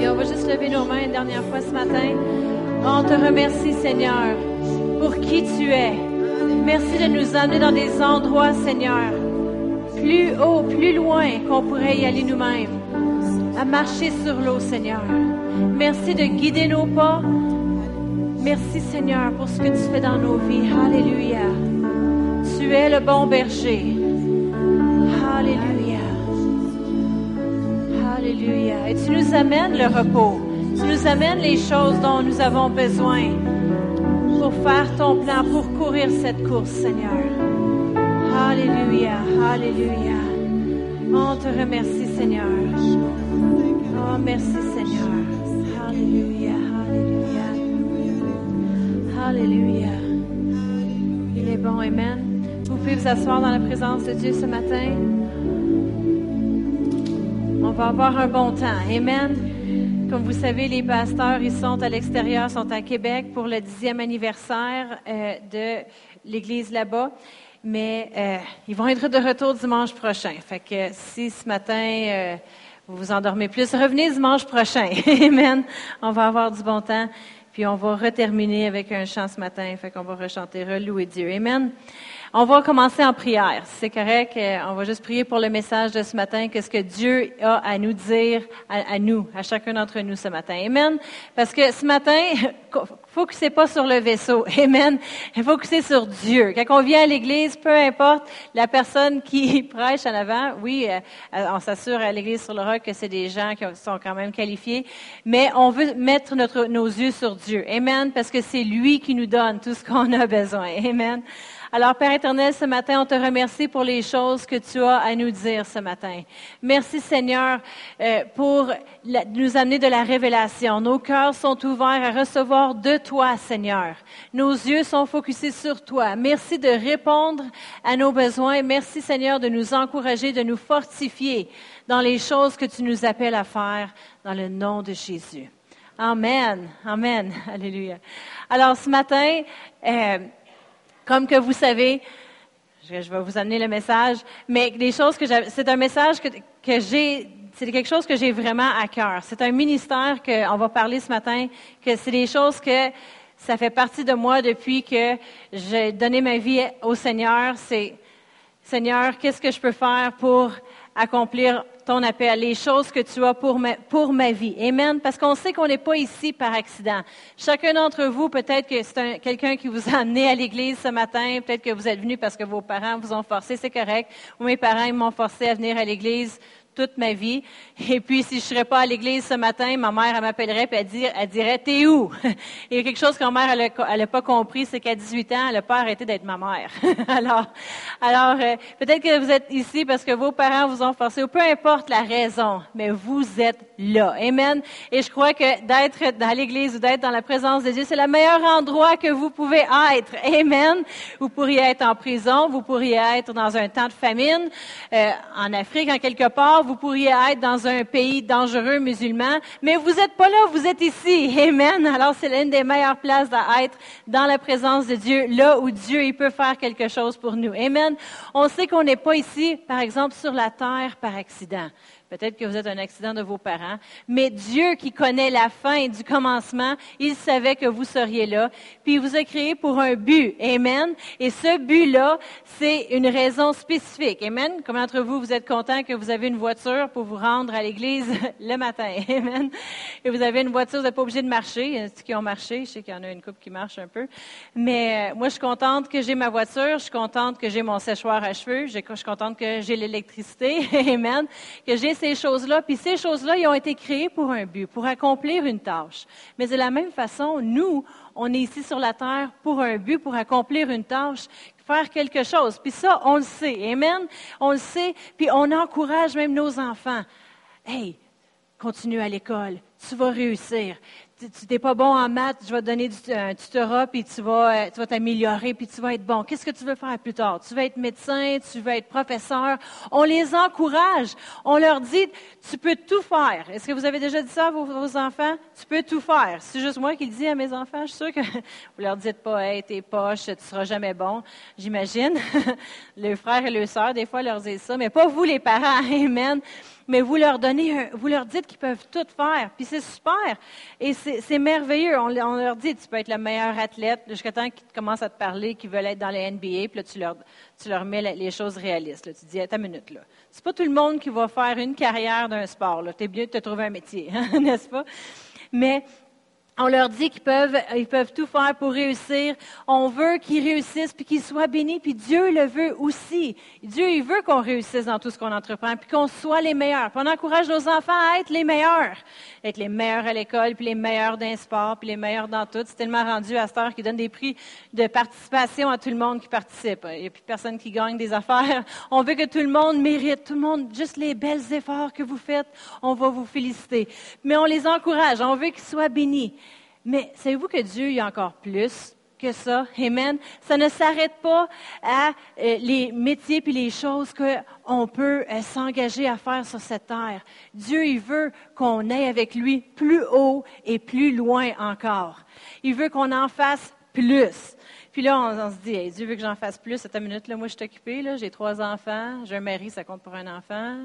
On va juste lever nos mains une dernière fois ce matin. On te remercie, Seigneur, pour qui tu es. Merci de nous amener dans des endroits, Seigneur, plus haut, plus loin qu'on pourrait y aller nous-mêmes, à marcher sur l'eau, Seigneur. Merci de guider nos pas. Merci, Seigneur, pour ce que tu fais dans nos vies. Alléluia. Tu es le bon berger. Et tu nous amènes le repos. Tu nous amènes les choses dont nous avons besoin pour faire ton plan, pour courir cette course, Seigneur. Alléluia. Alléluia. On te remercie, Seigneur. Oh, merci, Seigneur. Alléluia. Alléluia. Alléluia. Il est bon. Amen. Vous pouvez vous asseoir dans la présence de Dieu ce matin. On va avoir un bon temps. Amen. Comme vous savez, les pasteurs, ils sont à l'extérieur, sont à Québec pour le dixième anniversaire euh, de l'église là-bas. Mais euh, ils vont être de retour dimanche prochain. Fait que si ce matin euh, vous vous endormez plus, revenez dimanche prochain. Amen. On va avoir du bon temps. Puis on va reterminer avec un chant ce matin. Fait qu'on va rechanter, relouer Dieu. Amen. On va commencer en prière. C'est correct. Euh, on va juste prier pour le message de ce matin. Qu'est-ce que Dieu a à nous dire, à, nous, à chacun d'entre nous ce matin. Amen. Parce que ce matin, focussez pas sur le vaisseau. Amen. Focussez sur Dieu. Quand on vient à l'église, peu importe la personne qui prêche en avant, oui, euh, on s'assure à l'église sur le roc que c'est des gens qui sont quand même qualifiés, mais on veut mettre nos yeux sur Dieu. Amen. Parce que c'est lui qui nous donne tout ce qu'on a besoin. Amen. Alors, Père éternel, ce matin, on te remercie pour les choses que tu as à nous dire ce matin. Merci, Seigneur, euh, pour nous amener de la révélation. Nos cœurs sont ouverts à recevoir de toi, Seigneur. Nos yeux sont focusés sur toi. Merci de répondre à nos besoins. Merci, Seigneur, de nous encourager, de nous fortifier dans les choses que tu nous appelles à faire dans le nom de Jésus. Amen. Amen. Alléluia. Alors, ce matin, euh, comme que vous savez, je, vais vous amener le message, mais des choses que c'est un message que, que j'ai, c'est quelque chose que j'ai vraiment à cœur. C'est un ministère qu'on va parler ce matin, que c'est des choses que ça fait partie de moi depuis que j'ai donné ma vie au Seigneur. C'est, Seigneur, qu'est-ce que je peux faire pour accomplir ton appel, les choses que tu as pour ma, pour ma vie. Amen. Parce qu'on sait qu'on n'est pas ici par accident. Chacun d'entre vous, peut-être que c'est quelqu'un qui vous a amené à l'église ce matin, peut-être que vous êtes venu parce que vos parents vous ont forcé, c'est correct. Ou mes parents m'ont forcé à venir à l'église toute ma vie. Et puis, si je serais pas à l'église ce matin, ma mère, elle m'appellerait et elle, dirait, elle dirait, t'es où? A quelque chose que ma mère, elle n'a pas compris, c'est qu'à 18 ans, elle n'a pas arrêté d'être ma mère. alors, alors euh, peut-être que vous êtes ici parce que vos parents vous ont forcé, ou peu importe la raison, mais vous êtes là. Amen. Et je crois que d'être dans l'église ou d'être dans la présence de Dieu, c'est le meilleur endroit que vous pouvez être. Amen. Vous pourriez être en prison, vous pourriez être dans un temps de famine, euh, en Afrique, en quelque part, vous pourriez être dans un pays dangereux musulman, mais vous n'êtes pas là, vous êtes ici. Amen. Alors c'est l'une des meilleures places à être dans la présence de Dieu, là où Dieu il peut faire quelque chose pour nous. Amen. On sait qu'on n'est pas ici, par exemple, sur la terre par accident. Peut-être que vous êtes un accident de vos parents, mais Dieu qui connaît la fin du commencement, il savait que vous seriez là, puis il vous a créé pour un but. Amen. Et ce but-là, c'est une raison spécifique. Amen. Comment d'entre vous, vous êtes content que vous avez une voiture pour vous rendre à l'église le matin? Amen. Et vous avez une voiture, vous n'êtes pas obligé de marcher. Il y en a qui ont marché. Je sais qu'il y en a une couple qui marche un peu. Mais euh, moi, je suis contente que j'ai ma voiture. Je suis contente que j'ai mon séchoir à cheveux. Je suis contente que j'ai l'électricité. Amen. Que j'ai ces choses-là, puis ces choses-là, ils ont été créées pour un but, pour accomplir une tâche. Mais de la même façon, nous, on est ici sur la terre pour un but, pour accomplir une tâche, faire quelque chose. Puis ça, on le sait. Amen? On le sait, puis on encourage même nos enfants. Hey, continue à l'école, tu vas réussir tu n'es pas bon en maths, je vais te donner un tutorat, puis tu vas euh, tu vas t'améliorer, puis tu vas être bon. Qu'est-ce que tu veux faire plus tard? Tu veux être médecin, tu veux être professeur? On les encourage. On leur dit, tu peux tout faire. Est-ce que vous avez déjà dit ça à vos, enfants? Tu peux tout faire. C'est juste moi qui le dis à mes enfants. Je suis sûre que vous leur dites pas, hey, t'es poche, tu seras jamais bon. J'imagine. le frère et le sœur, des fois, leur disent ça, mais pas vous, les parents. Amen. Mais vous leur donnez, vous leur dites qu'ils peuvent tout faire, puis c'est super, et c'est merveilleux. On, leur dit, tu peux être le meilleur athlète, jusqu'à temps qu'ils commencent à te parler, qu'ils veulent être dans les NBA, puis là, tu leur, tu leur mets les choses réalistes. Tu dis, ta minute, là. C'est pas tout le monde qui va faire une carrière d'un sport, là. T'es mieux de te trouver un métier, n'est-ce pas? Mais on leur dit qu'ils peuvent, ils peuvent tout faire pour réussir. On veut qu'ils réussissent puis qu'ils soient bénis, puis Dieu le veut aussi. Dieu, il veut qu'on réussisse dans tout ce qu'on entreprend, puis qu'on soit les meilleurs. On encourage nos enfants à être les meilleurs, être les meilleurs à l'école, puis les meilleurs d'un sport, puis les meilleurs dans tout. C'est tellement rendu à cette heure qu'ils donnent des prix de participation à tout le monde qui participe. Il n'y a plus personne qui gagne des affaires. On veut que tout le monde mérite, tout le monde, juste les belles efforts que vous faites, on va vous féliciter. Mais on les encourage, on veut qu'ils soient bénis. Mais savez-vous que Dieu y a encore plus que ça? Amen. Ça ne s'arrête pas à euh, les métiers puis les choses qu'on peut euh, s'engager à faire sur cette terre. Dieu, il veut qu'on aille avec lui plus haut et plus loin encore. Il veut qu'on en fasse plus. Puis là, on, se dit, Dieu veut que j'en fasse plus. Cette minute, là, moi, je suis occupée, j'ai trois enfants, j'ai un mari, ça compte pour un enfant.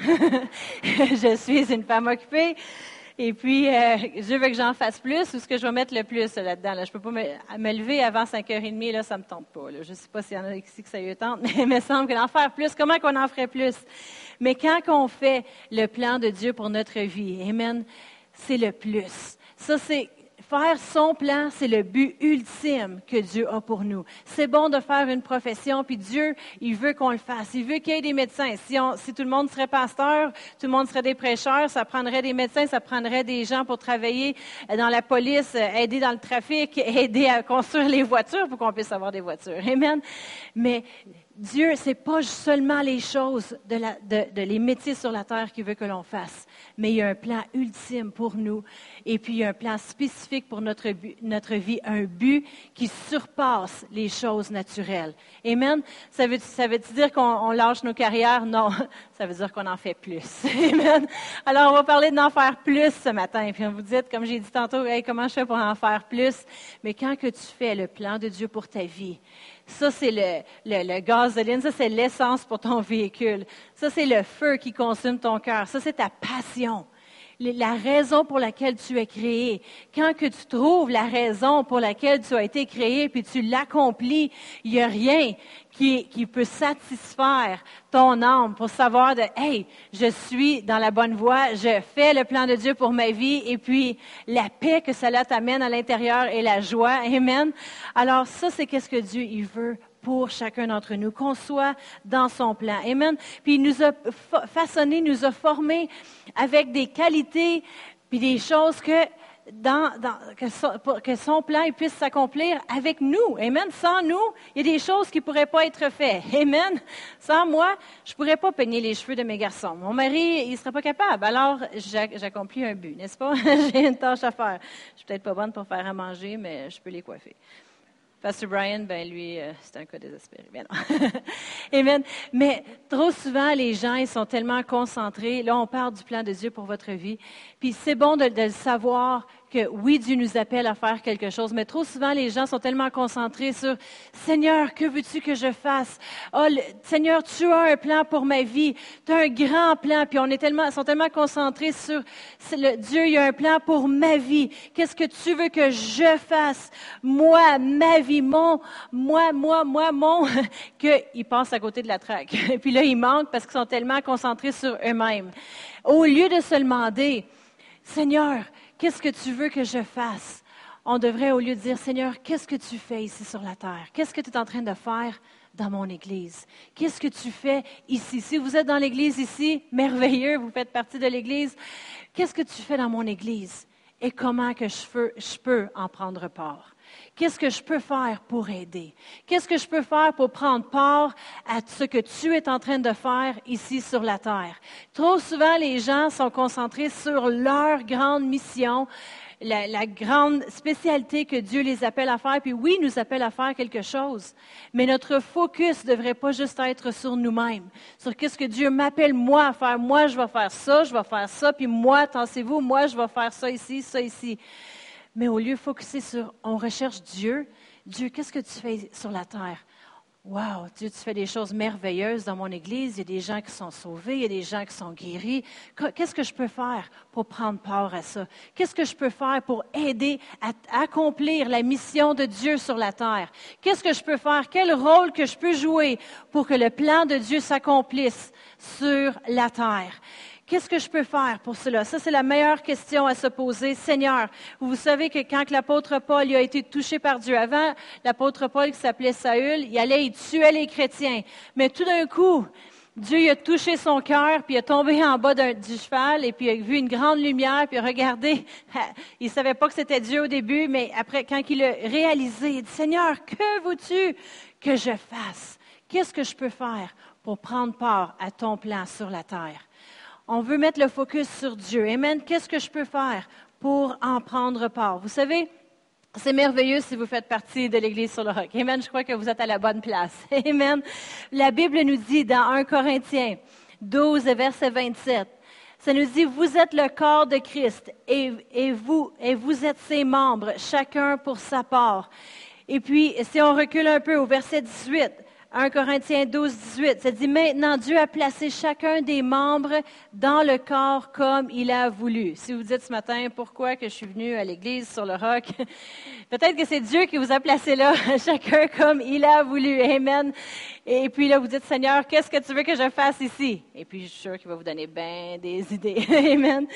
je suis une femme occupée. Et puis, euh, je veux que j'en fasse plus ou ce que je vais mettre le plus là-dedans. Je ne peux pas me, lever avant 5h30, là, ça ne me tente pas. Je ne sais pas s'il y en a ici que ça y tente, mais il me semble que d'en faire plus, comment qu'on en ferait plus? Mais quand on fait le plan de Dieu pour notre vie, Amen, c'est le plus. Ça, c'est Faire son plan, c'est le but ultime que Dieu a pour nous. C'est bon de faire une profession, puis Dieu, il veut qu'on le fasse. Il veut qu'il y ait des médecins. Si, si, tout le monde serait pasteur, tout le monde serait des prêcheurs, ça prendrait des médecins, ça prendrait des gens pour travailler dans la police, aider dans le trafic, aider à construire les voitures pour qu'on puisse avoir des voitures. Amen. Mais Dieu, c'est pas seulement les choses de, de, les métiers sur la terre qu'il veut que l'on fasse, mais il y a un plan ultime pour nous, et puis il y a un plan spécifique pour notre, notre vie, un but qui surpasse les choses naturelles. Amen. Ça veut, ça veut dire qu'on lâche nos carrières? Non, ça veut dire qu'on en fait plus. Amen. Alors, on va parler d'en faire plus ce matin. Puis vous dites, comme j'ai dit tantôt, hey, comment je fais pour en faire plus? Mais quand que tu fais le plan de Dieu pour ta vie, ça, c'est le, le. Ça, c'est l'essence pour ton véhicule. Ça, c'est le feu qui consume ton cœur. Ça, c'est ta passion. La raison pour laquelle tu es créé. Quand que tu trouves la raison pour laquelle tu as été créé, puis tu l'accomplis, il n'y a rien qui, qui, peut satisfaire ton âme pour savoir de, hey, je suis dans la bonne voie, je fais le plan de Dieu pour ma vie, et puis la paix que cela t'amène à l'intérieur et la joie. Amen. Alors ça, c'est qu'est-ce que Dieu il veut pour chacun d'entre nous, qu'on soit dans son plan. Amen. Puis il nous a façonné, nous a formés avec des qualités, puis des choses que dans, que, son, que, son, plan puisse s'accomplir avec nous. Amen. Sans nous, il y a des choses qui ne pourraient pas être faites. Amen. Sans moi, je ne pourrais pas peigner les cheveux de mes garçons. Mon mari, il ne serait pas capable. Alors, j'accomplis un but, n'est-ce pas? J'ai une tâche à faire. Je suis peut-être pas bonne pour faire à manger, mais je peux les coiffer. Pastor Brian, ben lui, euh, c'est un cas désespéré. Mais non. Mais trop souvent, les gens, ils sont tellement concentrés. Là, on parle du plan de Dieu pour votre vie. Puis c'est bon de le savoir que oui, Dieu nous appelle à faire quelque chose, mais trop souvent, les gens sont tellement concentrés sur Seigneur, que veux-tu que je fasse? Oh, Seigneur, tu as un plan pour ma vie. Tu as un grand plan. Puis on est tellement, sont tellement concentrés sur le, Dieu, il y a un plan pour ma vie. Qu'est-ce que tu veux que je fasse? Moi, ma vie, mon, moi, moi, moi, mon, qu'ils passent à côté de la traque. Puis là, ils manquent parce qu'ils sont tellement concentrés sur eux-mêmes. Au lieu de se demander, Seigneur, Qu'est-ce que tu veux que je fasse? On devrait, au lieu de dire, Seigneur, qu'est-ce que tu fais ici sur la terre? Qu'est-ce que tu es en train de faire dans mon Église? Qu'est-ce que tu fais ici? Si vous êtes dans l'Église ici, merveilleux, vous faites partie de l'Église. Qu'est-ce que tu fais dans mon Église? Et comment que je peux, je peux en prendre part? Qu'est-ce que je peux faire pour aider? Qu'est-ce que je peux faire pour prendre part à ce que tu es en train de faire ici sur la terre? Trop souvent, les gens sont concentrés sur leur grande mission, la, grande spécialité que Dieu les appelle à faire. Puis oui, nous appelle à faire quelque chose, mais notre focus ne devrait pas juste être sur nous-mêmes, sur qu'est-ce que Dieu m'appelle moi à faire. Moi, je vais faire ça, je vais faire ça, puis moi, pensez-vous, moi, je vais faire ça ici, ça ici. Mais au lieu de focuser sur, on recherche Dieu, Dieu, qu'est-ce que tu fais sur la terre? Wow, Dieu, tu fais des choses merveilleuses dans mon Église. Il y a des gens qui sont sauvés, il y a des gens qui sont guéris. Qu'est-ce que je peux faire pour prendre part à ça? Qu'est-ce que je peux faire pour aider à accomplir la mission de Dieu sur la terre? Qu'est-ce que je peux faire? Quel rôle que je peux jouer pour que le plan de Dieu s'accomplisse sur la terre? Qu'est-ce que je peux faire pour cela? Ça, c'est la meilleure question à se poser. Seigneur, vous savez que quand l'apôtre Paul a été touché par Dieu, avant, l'apôtre Paul qui s'appelait Saül, il allait, il tuait les chrétiens. Mais tout d'un coup, Dieu a touché son cœur, puis il est tombé en bas du cheval, et puis il a vu une grande lumière, puis il a regardé. Il ne savait pas que c'était Dieu au début, mais après, quand il a réalisé, il dit, Seigneur, que veux-tu que je fasse? Qu'est-ce que je peux faire pour prendre part à ton plan sur la terre? On veut mettre le focus sur Dieu. Amen. Qu'est-ce que je peux faire pour en prendre part? Vous savez, c'est merveilleux si vous faites partie de l'Église sur le roc. Amen. Je crois que vous êtes à la bonne place. Amen. La Bible nous dit dans 1 Corinthiens 12, verset 27, ça nous dit, vous êtes le corps de Christ et, et, vous, et vous êtes ses membres, chacun pour sa part. Et puis, si on recule un peu au verset 18, 1 Corinthiens 12, 18, ça dit maintenant Dieu a placé chacun des membres dans le corps comme il a voulu. Si vous dites ce matin pourquoi que je suis venu à l'église sur le roc, peut-être que c'est Dieu qui vous a placé là, chacun comme il a voulu. Amen. Et puis là, vous dites Seigneur, qu'est-ce que tu veux que je fasse ici? Et puis je suis sûr qu'il va vous donner bien des idées. Amen.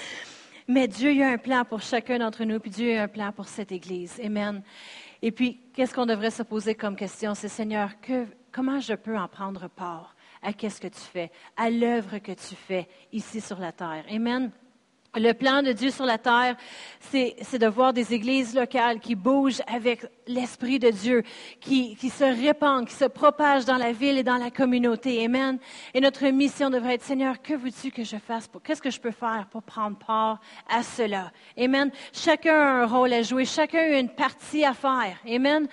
Mais Dieu a un plan pour chacun d'entre nous, puis Dieu a un plan pour cette Église. Amen. Et puis, qu'est-ce qu'on devrait se poser comme question? C'est Seigneur, comment je peux en prendre part à qu'est-ce que tu fais, à l'œuvre que tu fais ici sur la terre? Amen. Le plan de Dieu sur la terre, c'est de voir des églises locales qui bougent avec l'Esprit de Dieu, qui, se répandent, qui se propagent dans la ville et dans la communauté. Amen. Et notre mission devrait être, Seigneur, que veux-tu que je fasse? Qu'est-ce que je peux faire pour prendre part à cela? Amen. Chacun a un rôle à jouer, chacun a une partie à faire. Amen.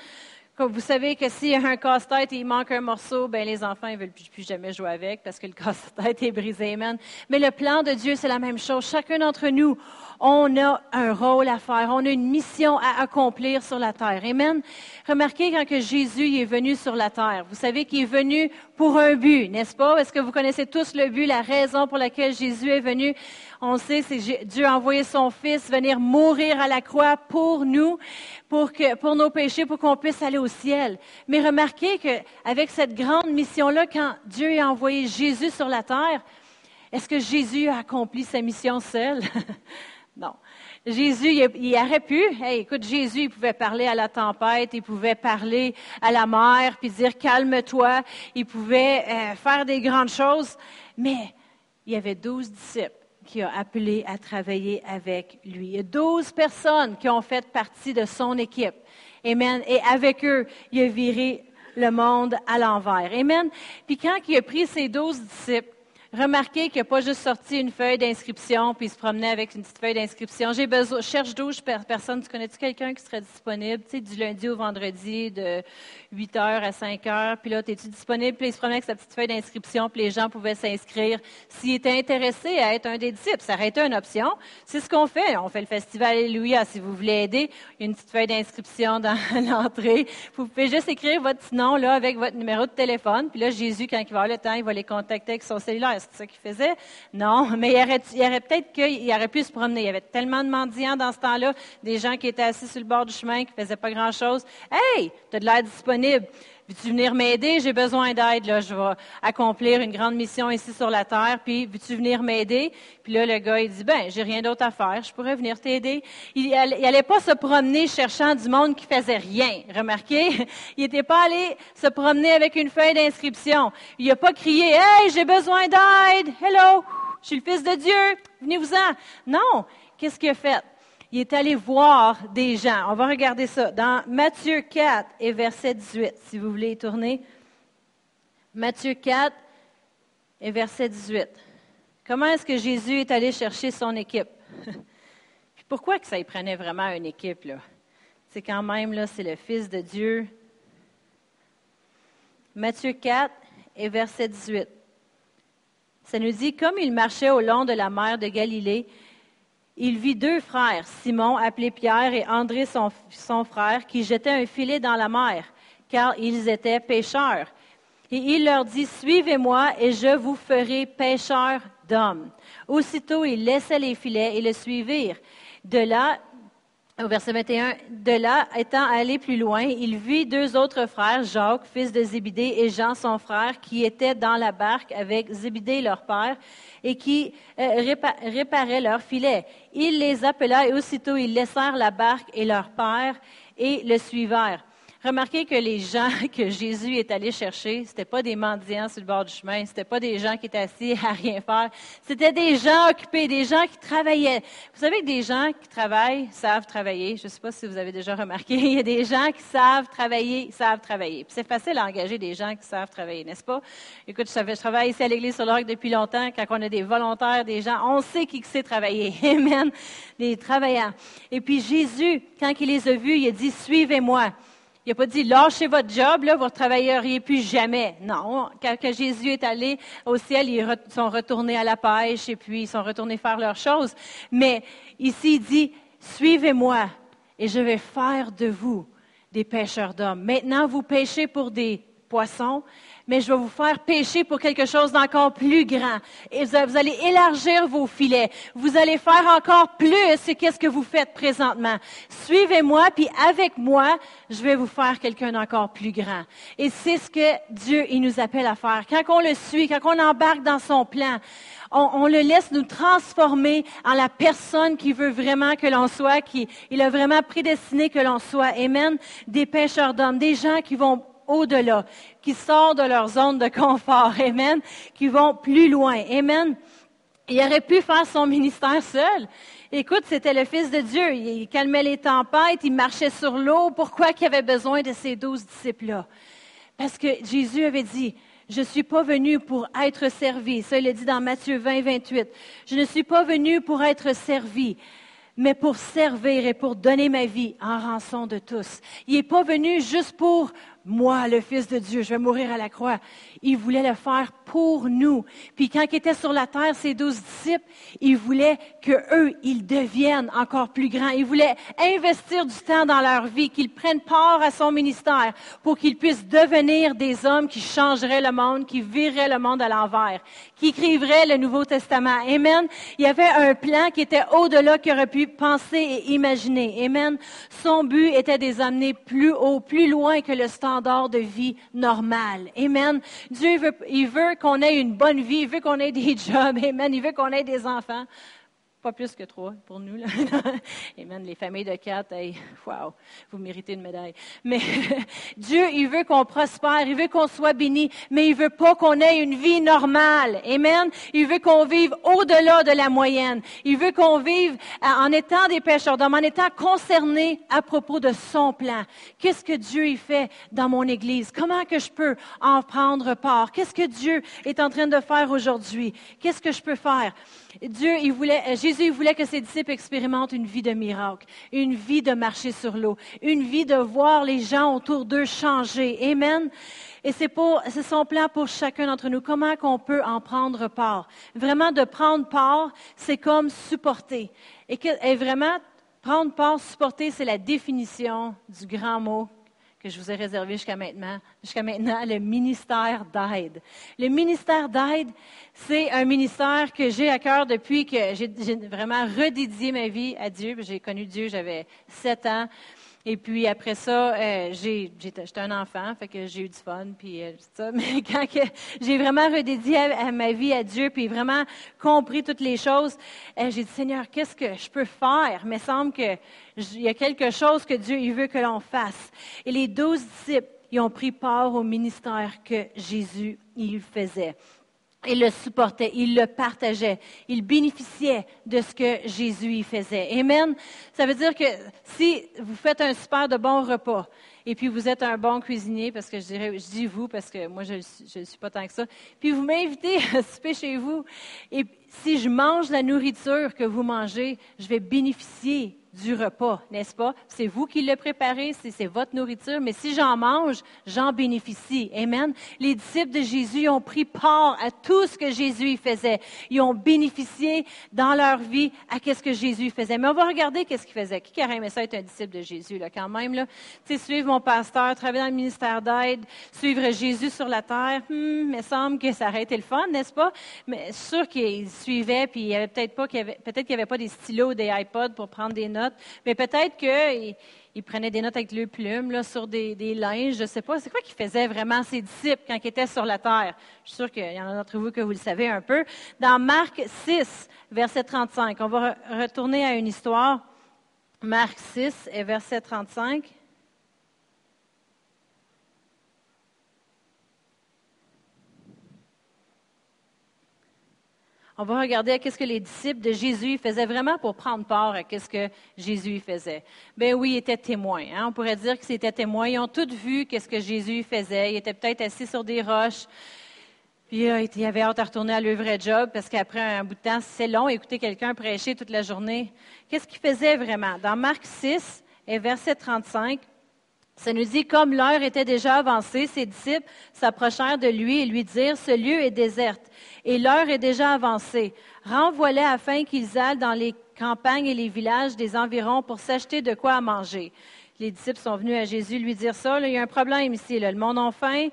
Vous savez que s'il y a un casse-tête et il manque un morceau, ben les enfants ne veulent plus, jamais jouer avec parce que le casse-tête est brisé. Amen. Mais le plan de Dieu, c'est la même chose. Chacun d'entre nous, on a un rôle à faire, on a une mission à accomplir sur la terre. Amen. Remarquez quand que Jésus est venu sur la terre. Vous savez qu'il est venu pour un but, n'est-ce pas? Est-ce que vous connaissez tous le but, la raison pour laquelle Jésus est venu? On sait, c'est Dieu a envoyé son Fils venir mourir à la croix pour nous, pour, nos péchés, pour qu'on puisse aller au ciel. Mais remarquez qu'avec cette grande mission-là, quand Dieu a envoyé Jésus sur la terre, est-ce que Jésus a accompli sa mission seul? non. Jésus, il, aurait pu, écoute, Jésus, il pouvait parler à la tempête, il pouvait parler à la mer, puis dire calme-toi, il pouvait euh, faire des grandes choses, mais il y avait douze disciples qui a appelé à travailler avec lui. Il y a douze personnes qui ont fait partie de son équipe. Amen. Et avec eux, il a viré le monde à l'envers. Amen. Puis quand il a pris ses douze disciples, Remarquez qu'il n'a pas juste sorti une feuille d'inscription puis il se promenait avec une petite feuille d'inscription. J'ai besoin, cherche 12 personnes. Tu connais-tu quelqu'un qui serait disponible, tu sais, du lundi au vendredi de 8 heures à 5 heures. Puis là, es-tu disponible? Puis il se promenait avec sa petite feuille d'inscription puis les gens pouvaient s'inscrire s'ils étaient intéressés à être un des disciples. Ça aurait été une option. C'est ce qu'on fait. On fait le festival Alléluia. Si vous voulez aider, il y a une petite feuille d'inscription dans l'entrée. Vous pouvez juste écrire votre nom là avec votre numéro de téléphone. Puis là, Jésus, quand il va avoir le temps, il va les contacter avec son cellulaire c'est ça qu'il faisait? Non, mais il il aurait peut-être qu'il aurait pu se promener. Il y avait tellement de mendiants dans ce temps-là, des gens qui étaient assis sur le bord du chemin, qui ne faisaient pas grand-chose. Hey, tu as de l'air disponible. Veux-tu venir m'aider? J'ai besoin d'aide. Je vais accomplir une grande mission ici sur la terre. Puis, veux-tu venir m'aider? Puis là, le gars, il dit, ben, j'ai rien d'autre à faire. Je pourrais venir t'aider. Il n'allait pas se promener cherchant du monde qui faisait rien. Remarquez? Il n'était pas allé se promener avec une feuille d'inscription. Il n'a pas crié, hey, j'ai besoin d'aide. Hello, je suis le fils de Dieu. Venez-vous-en. Non. Qu'est-ce qu'il a fait? Il est allé voir des gens. On va regarder ça dans Matthieu 4 et verset 18, si vous voulez y tourner. Matthieu 4 et verset 18. Comment est-ce que Jésus est allé chercher son équipe? Pourquoi que ça y prenait vraiment une équipe, là? C'est quand même, là, c'est le Fils de Dieu. Matthieu 4 et verset 18. Ça nous dit, comme il marchait au long de la mer de Galilée, il vit deux frères, Simon, appelé Pierre, et André, son, frère, qui jetaient un filet dans la mer, car ils étaient pêcheurs. Et il leur dit, Suivez-moi et je vous ferai pêcheurs d'hommes. Aussitôt, ils laissaient les filets et le suivirent. De là, au verset 21, de là, étant allé plus loin, il vit deux autres frères, Jacques, fils de Zébidée, et Jean, son frère, qui étaient dans la barque avec Zébidée, leur père, et qui euh, réparaient leurs filets. Il les appela et aussitôt ils laissèrent la barque et leur père et le suivirent. Remarquez que les gens que Jésus est allé chercher, c'était pas des mendiants sur le bord du chemin, c'était pas des gens qui étaient assis à rien faire, c'était des gens occupés, des gens qui travaillaient. Vous savez que des gens qui travaillent savent travailler. Je ne sais pas si vous avez déjà remarqué, il y a des gens qui savent travailler, savent travailler. c'est facile à engager des gens qui savent travailler, n'est-ce pas? Écoute, je travaille ici à l'Église sur l'Orgue depuis longtemps. Quand on a des volontaires, des gens, on sait qui sait travailler. Amen. Des travailleurs. Et puis Jésus, quand il les a vus, il a dit, suivez-moi. Il n'a pas dit lâchez votre job, là, vous ne travailleriez plus jamais. Non, quand, Jésus est allé au ciel, ils sont retournés à la pêche et puis ils sont retournés faire leurs choses. Mais ici, il dit suivez-moi et je vais faire de vous des pêcheurs d'hommes. Maintenant, vous pêchez pour des poissons, mais je vais vous faire pêcher pour quelque chose d'encore plus grand. Et vous allez élargir vos filets. Vous allez faire encore plus qu'est-ce que vous faites présentement. Suivez-moi, puis avec moi, je vais vous faire quelqu'un d'encore plus grand. Et c'est ce que Dieu, il nous appelle à faire. Quand on le suit, quand on embarque dans son plan, on, le laisse nous transformer en la personne qui veut vraiment que l'on soit, qui il a vraiment prédestiné que l'on soit. Amen. Des pêcheurs d'hommes, des gens qui vont au-delà, qui sortent de leur zone de confort, Amen, qui vont plus loin, Amen. Il aurait pu faire son ministère seul. Écoute, c'était le Fils de Dieu. Il calmait les tempêtes, il marchait sur l'eau. Pourquoi qu'il avait besoin de ces douze disciples-là? Parce que Jésus avait dit, je ne suis pas venu pour être servi. Ça, il le dit dans Matthieu 20, 28. Je ne suis pas venu pour être servi, mais pour servir et pour donner ma vie en rançon de tous. Il n'est pas venu juste pour moi, le Fils de Dieu, je vais mourir à la croix. Il voulait le faire pour nous. Puis quand il était sur la terre, ses douze disciples, il voulait que eux, ils deviennent encore plus grands. Il voulait investir du temps dans leur vie, qu'ils prennent part à son ministère pour qu'ils puissent devenir des hommes qui changeraient le monde, qui vireraient le monde à l'envers, qui écriveraient le Nouveau Testament. Amen. Il y avait un plan qui était au-delà qu'il aurait pu penser et imaginer. Amen. Son but était de les amener plus haut, plus loin que le stade de vie normal. Amen. Dieu veut, il veut qu'on ait une bonne vie, il veut qu'on ait des jobs. Amen. Il veut qu'on ait des enfants. Pas plus que trois pour nous. Là. Amen. Les familles de quatre, hey, wow, vous méritez une médaille. Mais Dieu, il veut qu'on prospère, il veut qu'on soit béni, mais il veut pas qu'on ait une vie normale. Amen. Il veut qu'on vive au-delà de la moyenne. Il veut qu'on vive en étant des pécheurs d'hommes, en étant concernés à propos de son plan. Qu'est-ce que Dieu y fait dans mon Église? Comment que je peux en prendre part? Qu'est-ce que Dieu est en train de faire aujourd'hui? Qu'est-ce que je peux faire? Dieu, il euh, Jésus il voulait que ses disciples expérimentent une vie de miracle, une vie de marcher sur l'eau, une vie de voir les gens autour d'eux changer. Amen. Et c'est son plan pour chacun d'entre nous. Comment qu'on peut en prendre part? Vraiment, de prendre part, c'est comme supporter. Et vraiment, prendre part, supporter, c'est la définition du grand mot que je vous ai réservé jusqu'à maintenant, jusqu'à maintenant, le ministère d'aide. Le ministère d'aide, c'est un ministère que j'ai à cœur depuis que j'ai vraiment redédié ma vie à Dieu. J'ai connu Dieu, j'avais sept ans. Et puis après ça, euh, j'étais un enfant, fait que j'ai eu du fun, puis euh, ça. Mais quand j'ai vraiment redédié ma vie à Dieu, puis vraiment compris toutes les choses, euh, j'ai dit Seigneur, qu'est-ce que je peux faire? Mais il semble qu'il y a quelque chose que Dieu il veut que l'on fasse. Et les douze disciples, ils ont pris part au ministère que Jésus il faisait. Il le supportait, il le partageait, il bénéficiait de ce que Jésus y faisait. Amen. Ça veut dire que si vous faites un super de bon repas, et puis vous êtes un bon cuisinier, parce que je dirais, je dis vous, parce que moi je ne suis pas tant que ça, puis vous m'invitez à souper chez vous, et si je mange la nourriture que vous mangez, je vais bénéficier du repas, n'est-ce pas? C'est vous qui le préparez, c'est votre nourriture, mais si j'en mange, j'en bénéficie. Amen. Les disciples de Jésus ont pris part à tout ce que Jésus faisait. Ils ont bénéficié dans leur vie à ce que Jésus faisait. Mais on va regarder qu'est-ce qu'il faisait. Qui aimé ça être un disciple de Jésus, là, quand même, là? Tu sais, suivre mon pasteur, travailler dans le ministère d'aide, suivre Jésus sur la terre, hmm, me semble que ça aurait été le fun, n'est-ce pas? Mais sûr qu'il suivait, puis il y avait peut-être pas peut-être qu'il n'y avait pas des stylos, des iPods pour prendre des notes, mais peut-être qu'il prenait des notes avec le plume là, sur des, linges, je ne sais pas. C'est quoi qu'il faisait vraiment ses disciples quand ils étaient sur la terre? Je suis sûre qu'il y en a d'entre vous que vous le savez un peu. Dans Marc 6, verset 35, on va retourner à une histoire. Marc 6 et verset 35. On va regarder qu'est-ce que les disciples de Jésus faisaient vraiment pour prendre part à ce que Jésus faisait. Ben oui, ils étaient témoins. Hein. On pourrait dire que c'était témoins. Ils ont tous vu qu'est-ce que Jésus faisait. Ils étaient peut-être assis sur des roches. Puis euh, ils avaient hâte à retourner à leur vrai job parce qu'après un bout de temps, c'est long écouter quelqu'un prêcher toute la journée. Qu'est-ce qu'ils faisaient vraiment? Dans Marc 6 et verset 35, ça nous dit, comme l'heure était déjà avancée, ses disciples s'approchèrent de lui et lui dirent, ce lieu est déserte et l'heure est déjà avancée. Renvoie-les afin qu'ils aillent dans les campagnes et les villages des environs pour s'acheter de quoi à manger. Les disciples sont venus à Jésus lui dire ça, il y a un problème ici, le monde a faim,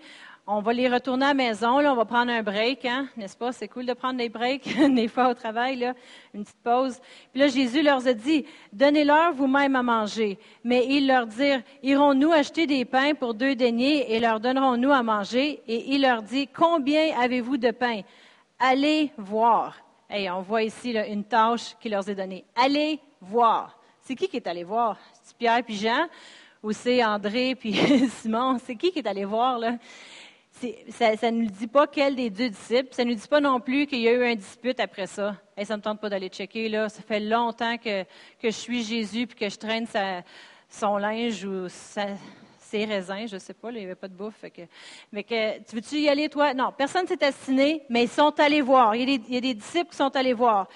on va les retourner à la maison, on va prendre un break, hein, n'est-ce pas? C'est cool de prendre des breaks, des fois au travail, une petite pause. Puis là, Jésus leur a dit, donnez-leur vous-même à manger. Mais ils leur dirent, irons-nous acheter des pains pour deux deniers et leur donnerons-nous à manger? Et il leur dit, combien avez-vous de pain? Allez voir. Et on voit ici une tâche qui leur est donnée. Allez voir. C'est qui qui est allé voir? C'est Pierre puis Jean? Ou c'est André puis Simon? C'est qui qui est allé voir? Ça, ne nous dit pas quel des deux disciples. Ça ne nous dit pas non plus qu'il y a eu un dispute après ça. Ça ne me tente pas d'aller checker. Ça fait longtemps que, je suis Jésus puis que je traîne son linge ou ses raisins. Je ne sais pas, il n'y avait pas de bouffe. mais que, tu veux-tu y aller, toi? Non, personne ne s'est assassiné, mais ils sont allés voir. Il y, a des, il y a des disciples qui sont allés voir.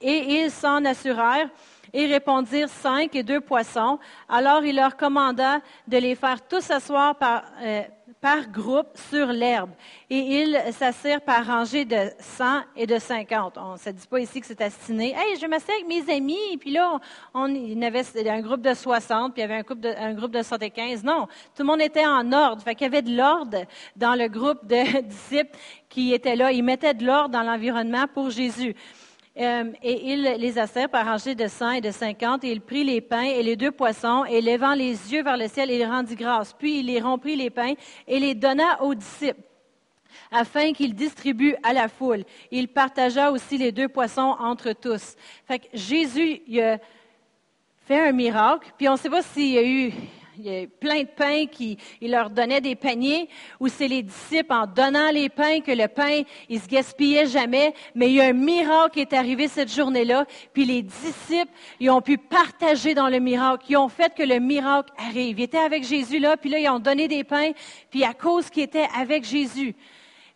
Et ils s'en assurèrent et répondirent cinq et deux poissons. Alors il leur commanda de les faire tous asseoir par, euh, par groupe sur l'herbe. Et ils s'assirent par rangées de 100 et de 50. On ne se dit pas ici que c'est astiné. Hey, je m'assieds avec mes amis. Puis là, on, il y avait un groupe de 60, puis il y avait un, groupe de, un groupe de 75. Non, tout le monde était en ordre. Fait qu'il y avait de l'ordre dans le groupe de disciples qui étaient là. Ils mettaient de l'ordre dans l'environnement pour Jésus. Euh, et il les assert par rangées de 100 et de 50, et il prit les pains et les deux poissons, et levant les yeux vers le ciel, il rendit grâce. Puis il les rompit les pains et les donna aux disciples afin qu'ils distribuent à la foule. Il partagea aussi les deux poissons entre tous. Fait que Jésus il a fait un miracle, puis on ne sait pas s'il y a eu il y a plein de pains qui il leur donnait des paniers, ou c'est les disciples en donnant les pains que le pain, il se gaspillait jamais. Mais il y a un miracle qui est arrivé cette journée-là, puis les disciples, ils ont pu partager dans le miracle. Ils ont fait que le miracle arrive. Ils étaient avec Jésus là, puis là, ils ont donné des pains, puis à cause qu'ils étaient avec Jésus,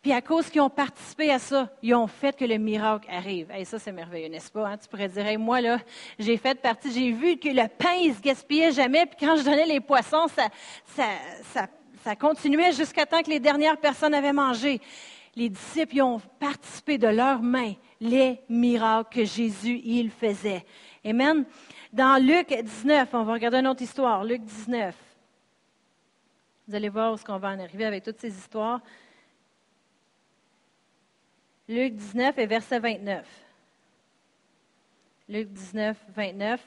puis à cause qu'ils ont participé à ça, ils ont fait que le miracle arrive. Et ça, c'est merveilleux, n'est-ce pas? Hein? Tu pourrais dire, moi, là, j'ai fait partie, j'ai vu que le pain, il se gaspillait jamais, puis quand je donnais les poissons, ça, ça, ça, ça continuait jusqu'à temps que les dernières personnes avaient mangé. Les disciples ils ont participé de leurs mains les miracles que Jésus, il faisait. Amen. Dans Luc 19, on va regarder une autre histoire, Luc 19. Vous allez voir où est-ce qu'on va en arriver avec toutes ces histoires. Luc 19 et verset 29. Luc 19, 29.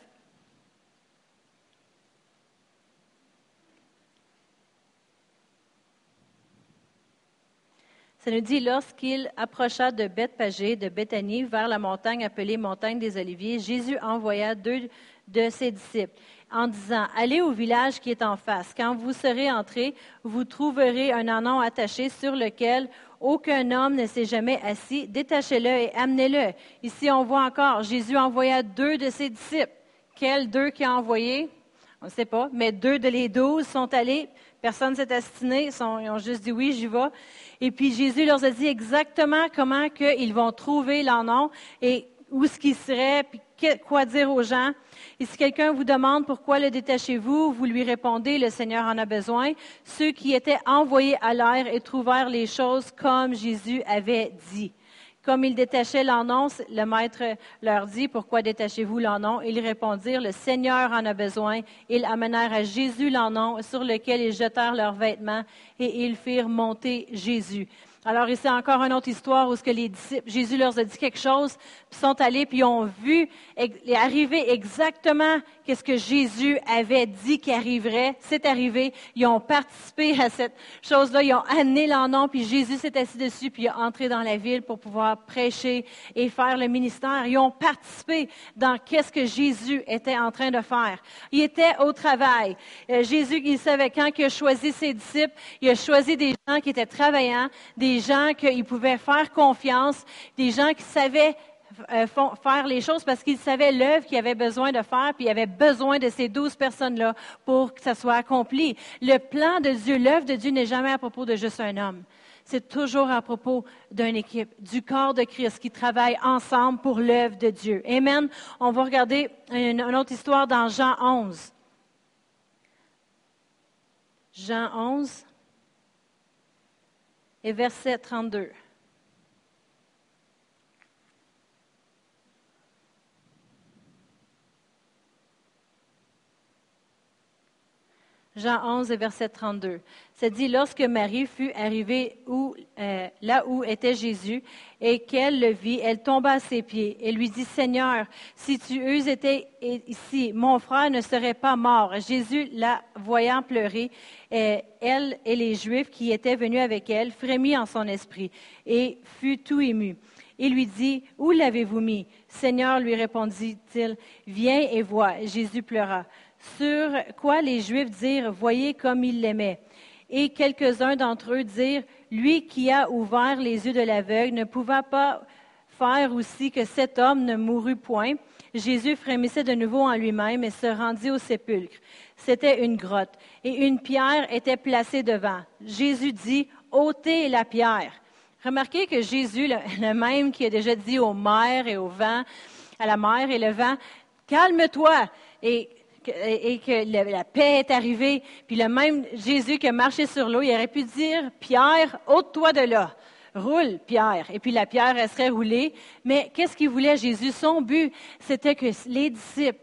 Ça nous dit, lorsqu'il approcha de Bethpagée, de Béthanie, vers la montagne appelée montagne des Oliviers, Jésus envoya deux de ses disciples en disant, allez au village qui est en face. Quand vous serez entrés, vous trouverez un anon attaché sur lequel aucun homme ne s'est jamais assis. Détachez-le et amenez-le. Ici, on voit encore, Jésus envoya deux de ses disciples. Quels deux qui a envoyé? On ne sait pas, mais deux de les douze sont allés. Personne ne s'est astiné. Ils, ont juste dit oui, j'y vais. Et puis Jésus leur a dit exactement comment ils vont trouver l'anon et où ce qu'ils seraient, quoi dire aux gens. Et si quelqu'un vous demande pourquoi le détachez-vous, vous lui répondez, le Seigneur en a besoin. Ceux qui étaient envoyés à l'air et trouvèrent les choses comme Jésus avait dit. Comme ils détachaient l'annonce, le maître leur dit, pourquoi détachez-vous l'annon? Ils répondirent, le Seigneur en a besoin. Ils amenèrent à Jésus l'annon sur lequel ils jetèrent leurs vêtements et ils firent monter Jésus. Alors ici encore une autre histoire où ce que les disciples, Jésus leur a dit quelque chose, puis sont allés puis ont vu arriver exactement qu'est-ce que Jésus avait dit qui arriverait. C'est arrivé. Ils ont participé à cette chose-là. Ils ont amené leur nom, puis Jésus s'est assis dessus, puis il est entré dans la ville pour pouvoir prêcher et faire le ministère. Ils ont participé dans qu'est-ce que Jésus était en train de faire. Il était au travail. Euh, Jésus, il savait quand il a choisi ses disciples, il a choisi des gens qui étaient travaillants, gens qu'il pouvait faire confiance, des gens qui savaient euh, faire les choses parce qu'il savait l'œuvre qu'il avait besoin de faire, puis il avait besoin de ces douze personnes-là pour que ça soit accompli. Le plan de Dieu, l'œuvre de Dieu n'est jamais à propos de juste un homme. C'est toujours à propos d'une équipe, du corps de Christ qui travaille ensemble pour l'œuvre de Dieu. Amen. On va regarder une autre histoire dans Jean 11. Jean 11 et verset 32. Jean 11, verset 32. C'est dit, lorsque Marie fut arrivée euh, là où était Jésus et qu'elle le vit, elle tomba à ses pieds et lui dit, Seigneur, si tu eusses été ici, mon frère ne serait pas mort. Jésus, la voyant pleurer, et elle et les Juifs qui étaient venus avec elle, frémit en son esprit et fut tout ému. Il lui dit, Où l'avez-vous mis? Seigneur, lui répondit-il, Viens et vois. Jésus pleura sur quoi les Juifs dirent, voyez comme il l'aimait. Et quelques-uns d'entre eux dirent, lui qui a ouvert les yeux de l'aveugle ne pouvait pas faire aussi que cet homme ne mourût point. Jésus frémissait de nouveau en lui-même et se rendit au sépulcre. C'était une grotte et une pierre était placée devant. Jésus dit, ôtez la pierre. Remarquez que Jésus, le, même qui a déjà dit aux mers et au vent, à la mer et le vent, calme-toi. Et et que la paix est arrivée, puis le même Jésus qui a marché sur l'eau, il aurait pu dire, Pierre, ôte-toi de là. Roule, Pierre. Et puis la pierre, elle serait roulée. Mais qu'est-ce qu'il voulait Jésus? Son but, c'était que les disciples,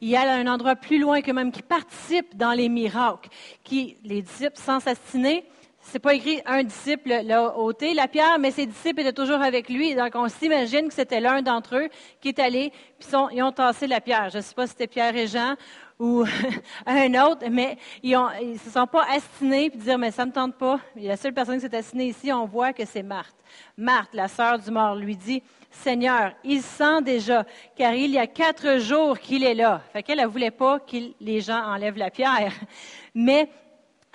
y aillent à un endroit plus loin que même, qui participent dans les miracles, qui, les disciples sans s'assiner, c'est pas écrit un disciple l'a ôté la pierre, mais ses disciples étaient toujours avec lui. Donc on s'imagine que c'était l'un d'entre eux qui est allé, puis ils ont tassé la pierre. Je ne sais pas si c'était Pierre et Jean ou un autre, mais ils ne se sont pas assinés puis dire, mais ça ne me tente pas. la seule personne qui s'est assinée ici, on voit que c'est Marthe. Marthe, la sœur du mort, lui dit, Seigneur, il sent déjà, car il y a quatre jours qu'il est là. Fait qu'elle ne voulait pas que les gens enlèvent la pierre. Mais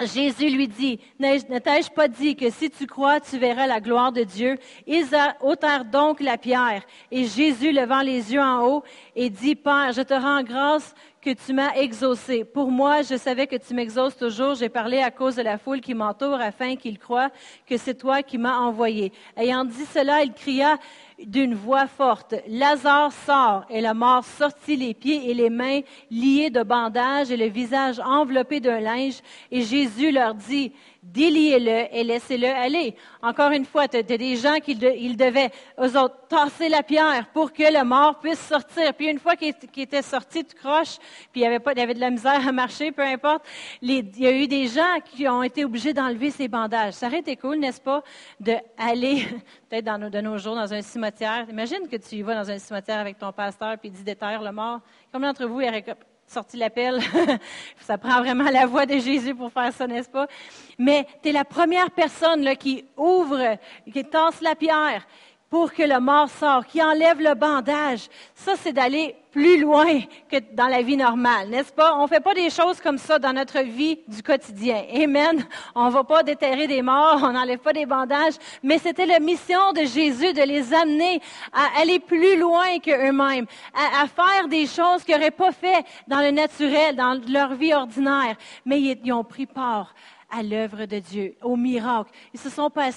Jésus lui dit, ne t'ai-je pas dit que si tu crois, tu verras la gloire de Dieu? Ils ôtèrent donc la pierre. Et Jésus, levant les yeux en haut, et dit, Père, je te rends grâce que tu m'as exaucé. Pour moi, je savais que tu m'exauces toujours. J'ai parlé à cause de la foule qui m'entoure afin qu'ils croient que c'est toi qui m'as envoyé. Ayant dit cela, il cria d'une voix forte, Lazare sort, et la mort sortit les pieds et les mains liés de bandages et le visage enveloppé d'un linge. Et Jésus leur dit, déliez-le et laissez-le aller. Encore une fois, tu as des gens qui devaient, eux autres, tasser la pierre pour que le mort puisse sortir. Puis une fois qu'il était sorti de croche, puis il y avait avait de la misère à marcher, peu importe, il y a eu des gens qui ont été obligés d'enlever ces bandages. Ça aurait été cool, n'est-ce pas, d'aller, peut-être dans nos, de nos jours, dans un cimetière. Imagine que tu y vas dans un cimetière avec ton pasteur, puis il dit déterre le mort. Combien d'entre vous auraient sorti l'appel. ça prend vraiment la voix de Jésus pour faire ça, n'est-ce pas? Mais tu es la première personne là, qui ouvre, qui tasse la pierre pour que le mort sorte, qui enlève le bandage. Ça, c'est d'aller plus loin que dans la vie normale, n'est-ce pas? On ne fait pas des choses comme ça dans notre vie du quotidien. Amen. On ne va pas déterrer des morts, on n'enlève pas des bandages, mais c'était la mission de Jésus de les amener à aller plus loin qu'eux-mêmes, à, faire des choses qu'ils n'auraient pas fait dans le naturel, dans leur vie ordinaire. Mais ils, ils ont pris part à l'œuvre de Dieu, au miracle. Ils se sont pas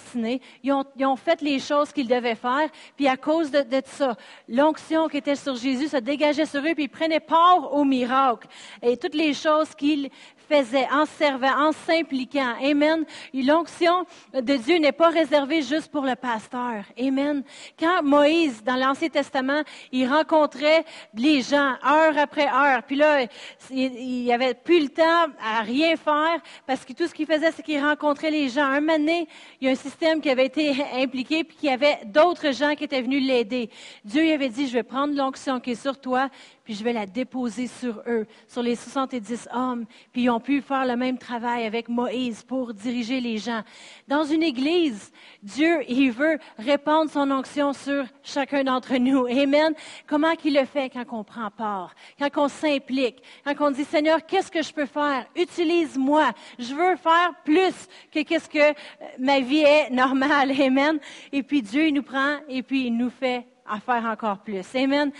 ils ont, fait les choses qu'ils devaient faire, puis à cause de, de ça, l'onction qui était sur Jésus se dégageait sur eux, puis ils prenaient part au miracle. Et toutes les choses qu'ils faisait en servant, en s'impliquant. Amen. L'onction de Dieu n'est pas réservée juste pour le pasteur. Amen. Quand Moïse, dans l'Ancien Testament, il rencontrait les gens heure après heure, puis là, il avait plus le temps à rien faire parce que tout ce qu'il faisait, c'est qu'il rencontrait les gens. Un moment donné, il y a un système qui avait été impliqué, puis qu'il y avait d'autres gens qui étaient venus l'aider. Dieu lui avait dit, je vais prendre l'onction qui est sur toi, puis je vais la déposer sur eux, sur les 70 hommes, puis ils ont pu faire le même travail avec Moïse pour diriger les gens. Dans une église, Dieu, il veut répandre son onction sur chacun d'entre nous. Amen. Comment qu'il le fait quand on prend part, quand on s'implique, quand on dit, Seigneur, qu'est-ce que je peux faire? Utilise-moi. Je veux faire plus que qu'est-ce que ma vie est normale. Amen. Et puis Dieu, il nous prend et puis il nous fait à faire encore plus. Amen.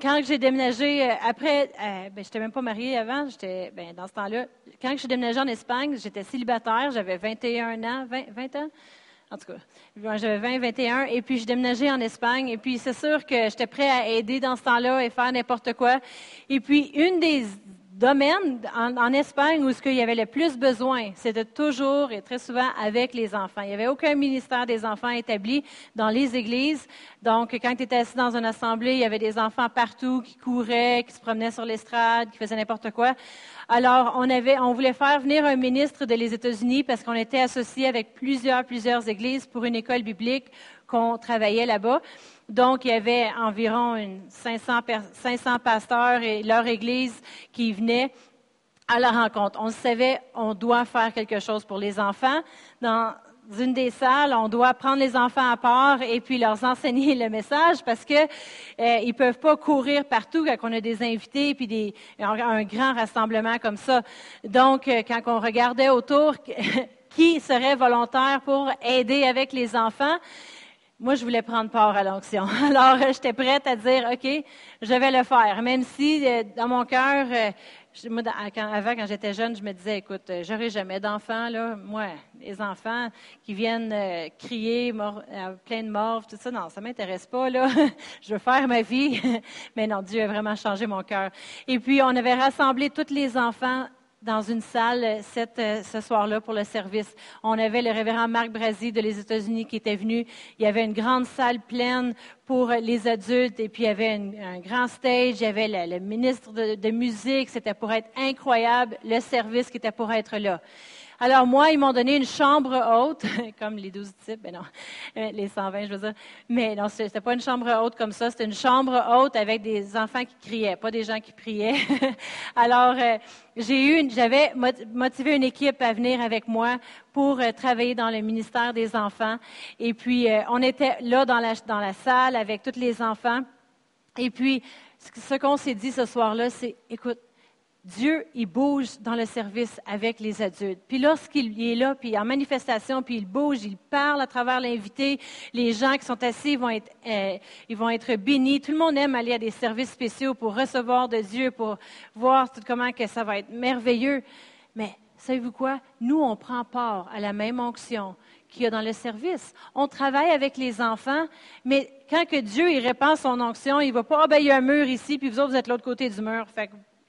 Quand j'ai déménagé, euh, après, euh, ben, je n'étais même pas mariée avant, j'étais, ben, dans ce temps-là, quand j'ai déménagé en Espagne, j'étais célibataire, j'avais 21 ans, 20, ans, en tout cas, j'avais 20, 21, et puis j'ai déménagé en Espagne, et puis c'est sûr que j'étais prêt à aider dans ce temps-là et faire n'importe quoi. Et puis, une des domaine en, Espagne où ce qu'il y avait le plus besoin, c'était toujours et très souvent avec les enfants. Il n'y avait aucun ministère des enfants établi dans les églises. Donc, quand tu étais assis dans une assemblée, il y avait des enfants partout qui couraient, qui se promenaient sur l'estrade, qui faisaient n'importe quoi. Alors, on avait, on voulait faire venir un ministre de les États-Unis parce qu'on était associé avec plusieurs, plusieurs églises pour une école biblique qu'on travaillait là-bas. Donc, il y avait environ 500, 500 pasteurs et leur église qui venaient à la rencontre. On savait, on doit faire quelque chose pour les enfants. Dans une des salles, on doit prendre les enfants à part et puis leur enseigner le message parce que euh, ils peuvent pas courir partout quand on a des invités puis des, un, grand rassemblement comme ça. Donc, euh, quand on regardait autour, qui serait volontaire pour aider avec les enfants? Moi, je voulais prendre part à l'onction. Alors, euh, j'étais prête à dire, OK, je vais le faire. Même si, euh, dans mon cœur, euh, moi, avant, quand j'étais jeune, je me disais, écoute, j'aurai jamais d'enfants, là. Moi, les enfants qui viennent crier plein de morts, tout ça, non, ça m'intéresse pas, là. je veux faire ma vie. Mais non, Dieu a vraiment changé mon cœur. Et puis, on avait rassemblé tous les enfants dans une salle euh, euh, ce soir-là pour le service. On avait le révérend Marc Brasi de les États-Unis qui était venu. Il y avait une grande salle pleine pour les adultes et puis il y avait un grand stage. Il y avait le, ministre de, de musique. C'était pour être incroyable. Le service qui était pour être là. Alors moi, ils m'ont donné une chambre haute, comme les douze types, mais non, euh, les 120, je veux dire. Mais non, c'était pas une chambre haute comme ça, c'était une chambre haute avec des enfants qui criaient, pas des gens qui priaient. Alors, euh, j'ai eu, j'avais motivé une équipe à venir avec moi pour euh, travailler dans le ministère des enfants. Et puis, on était là dans la, dans la salle avec tous les enfants. Et puis, ce qu'on s'est dit ce soir-là, c'est, écoute, Dieu, il bouge dans le service avec les adultes. Puis lorsqu'il est là, puis en manifestation, puis il bouge, il parle à travers l'invité, les gens qui sont assis vont être, euh, vont être bénis. Tout le monde aime aller à des services spéciaux pour recevoir de Dieu, pour voir comment que ça va être merveilleux. Mais savez-vous quoi? Nous, on prend part à la même onction qu'il y a dans le service. On travaille avec les enfants, mais quand que Dieu il répand son onction, il ne va pas, ah ben, il y a un mur ici, puis vous autres, vous êtes l'autre côté du mur.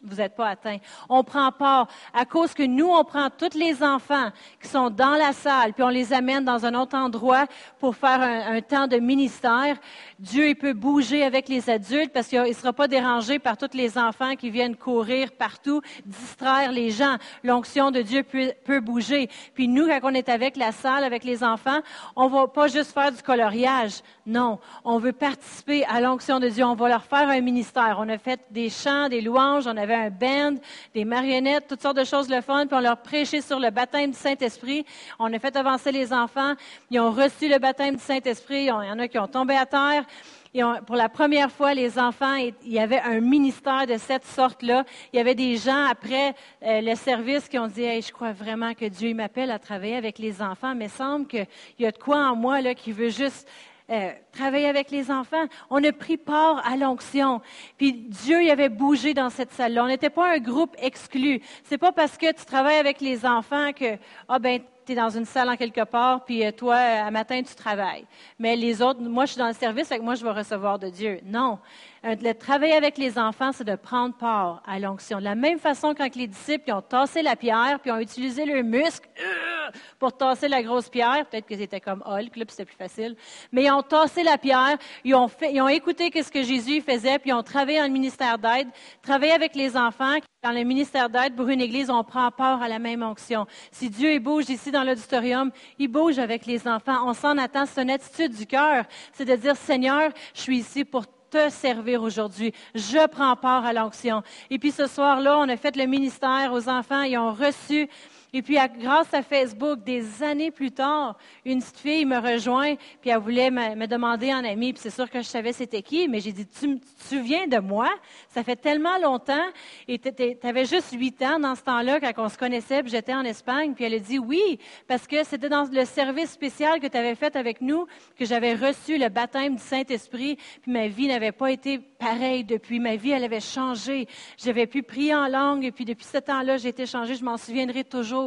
N'êtes pas atteint. On prend part à cause que nous, on prend tous les enfants qui sont dans la salle, puis on les amène dans un autre endroit pour faire un, temps de ministère. Dieu, il peut bouger avec les adultes parce qu'il ne sera pas dérangé par tous les enfants qui viennent courir partout, distraire les gens. L'onction de Dieu peut, bouger. Puis nous, quand on est avec la salle, avec les enfants, on va pas juste faire du coloriage. Non, on veut participer à l'onction de Dieu. On va leur faire un ministère. On a fait des chants, des louanges, on a avait un band, des marionnettes, toutes sortes de choses le fun, puis on leur prêchait sur le baptême du Saint-Esprit. On a fait avancer les enfants. Ils ont reçu le baptême du Saint-Esprit. Il y en a qui ont tombé à terre. Et pour la première fois, les enfants, il y avait un ministère de cette sorte-là. Il y avait des gens après euh, le service qui ont dit hey, Je crois vraiment que Dieu m'appelle à travailler avec les enfants, mais il semble qu'il y a de quoi en moi là, qui veut juste euh, travailler avec les enfants. On a pris part à l'onction. Puis Dieu y avait bougé dans cette salle-là. On n'était pas un groupe exclu. C'est pas parce que tu travailles avec les enfants que, ah ben, tu es dans une salle en quelque part, puis euh, toi, à matin, tu travailles. Mais les autres, moi, je suis dans le service, avec moi, je vais recevoir de Dieu. Non. Euh, de travailler avec les enfants, c'est de prendre part à l'onction. De la même façon, quand les disciples ont tassé la pierre, puis ont utilisé leurs muscles euh, pour tasser la grosse pierre, peut-être que c'était comme Hulk, là, puis c'était plus facile, mais ils ont tassé la pierre, ils ont, fait, ils ont écouté ce que Jésus faisait, puis ils ont travaillé dans le ministère d'aide, travaillé avec les enfants. Dans le ministère d'aide pour une église, on prend part à la même onction. Si Dieu bouge ici dans l'auditorium, il bouge avec les enfants. On s'en attend. C'est une attitude du cœur. C'est de dire, Seigneur, je suis ici pour te servir aujourd'hui. Je prends part à l'onction. Et puis ce soir-là, on a fait le ministère aux enfants. Ils ont reçu et puis, grâce à Facebook, des années plus tard, une petite fille me rejoint, puis elle voulait me, demander en ami, puis c'est sûr que je savais c'était qui, mais j'ai dit, tu te souviens de moi? Ça fait tellement longtemps, et tu avais juste huit ans dans ce temps-là, quand on se connaissait, puis j'étais en Espagne, puis elle a dit oui, parce que c'était dans le service spécial que tu avais fait avec nous que j'avais reçu le baptême du Saint-Esprit, puis ma vie n'avait pas été pareille depuis. Ma vie, elle avait changé. J'avais pu prier en langue, et puis depuis ce temps-là, j'ai été changée. Je m'en souviendrai toujours.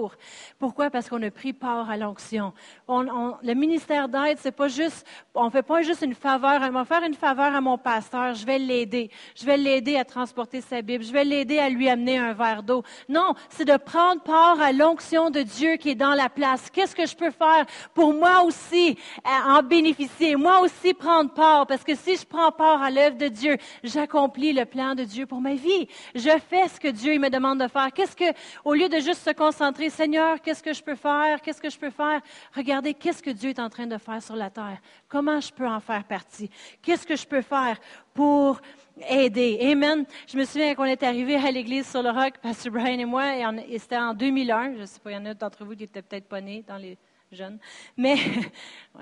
Pourquoi? Parce qu'on a pris part à l'onction. le ministère d'aide, c'est pas juste, on fait pas juste une faveur. On va faire une faveur à mon pasteur. Je vais l'aider. Je vais l'aider à transporter sa Bible. Je vais l'aider à lui amener un verre d'eau. Non, c'est de prendre part à l'onction de Dieu qui est dans la place. Qu'est-ce que je peux faire pour moi aussi en bénéficier? Moi aussi prendre part? Parce que si je prends part à l'œuvre de Dieu, j'accomplis le plan de Dieu pour ma vie. Je fais ce que Dieu me demande de faire. Qu'est-ce que, au lieu de juste se concentrer Seigneur, qu'est-ce que je peux faire? Qu'est-ce que je peux faire? Regardez, qu'est-ce que Dieu est en train de faire sur la terre? Comment je peux en faire partie? Qu'est-ce que je peux faire pour aider? Amen. Je me souviens qu'on est arrivé à l'église sur le roc, Pasteur Brian et moi, et, c'était en 2001. Je ne sais pas, il y en a d'entre vous qui étaient peut-être pas nés dans les jeunes. Mais,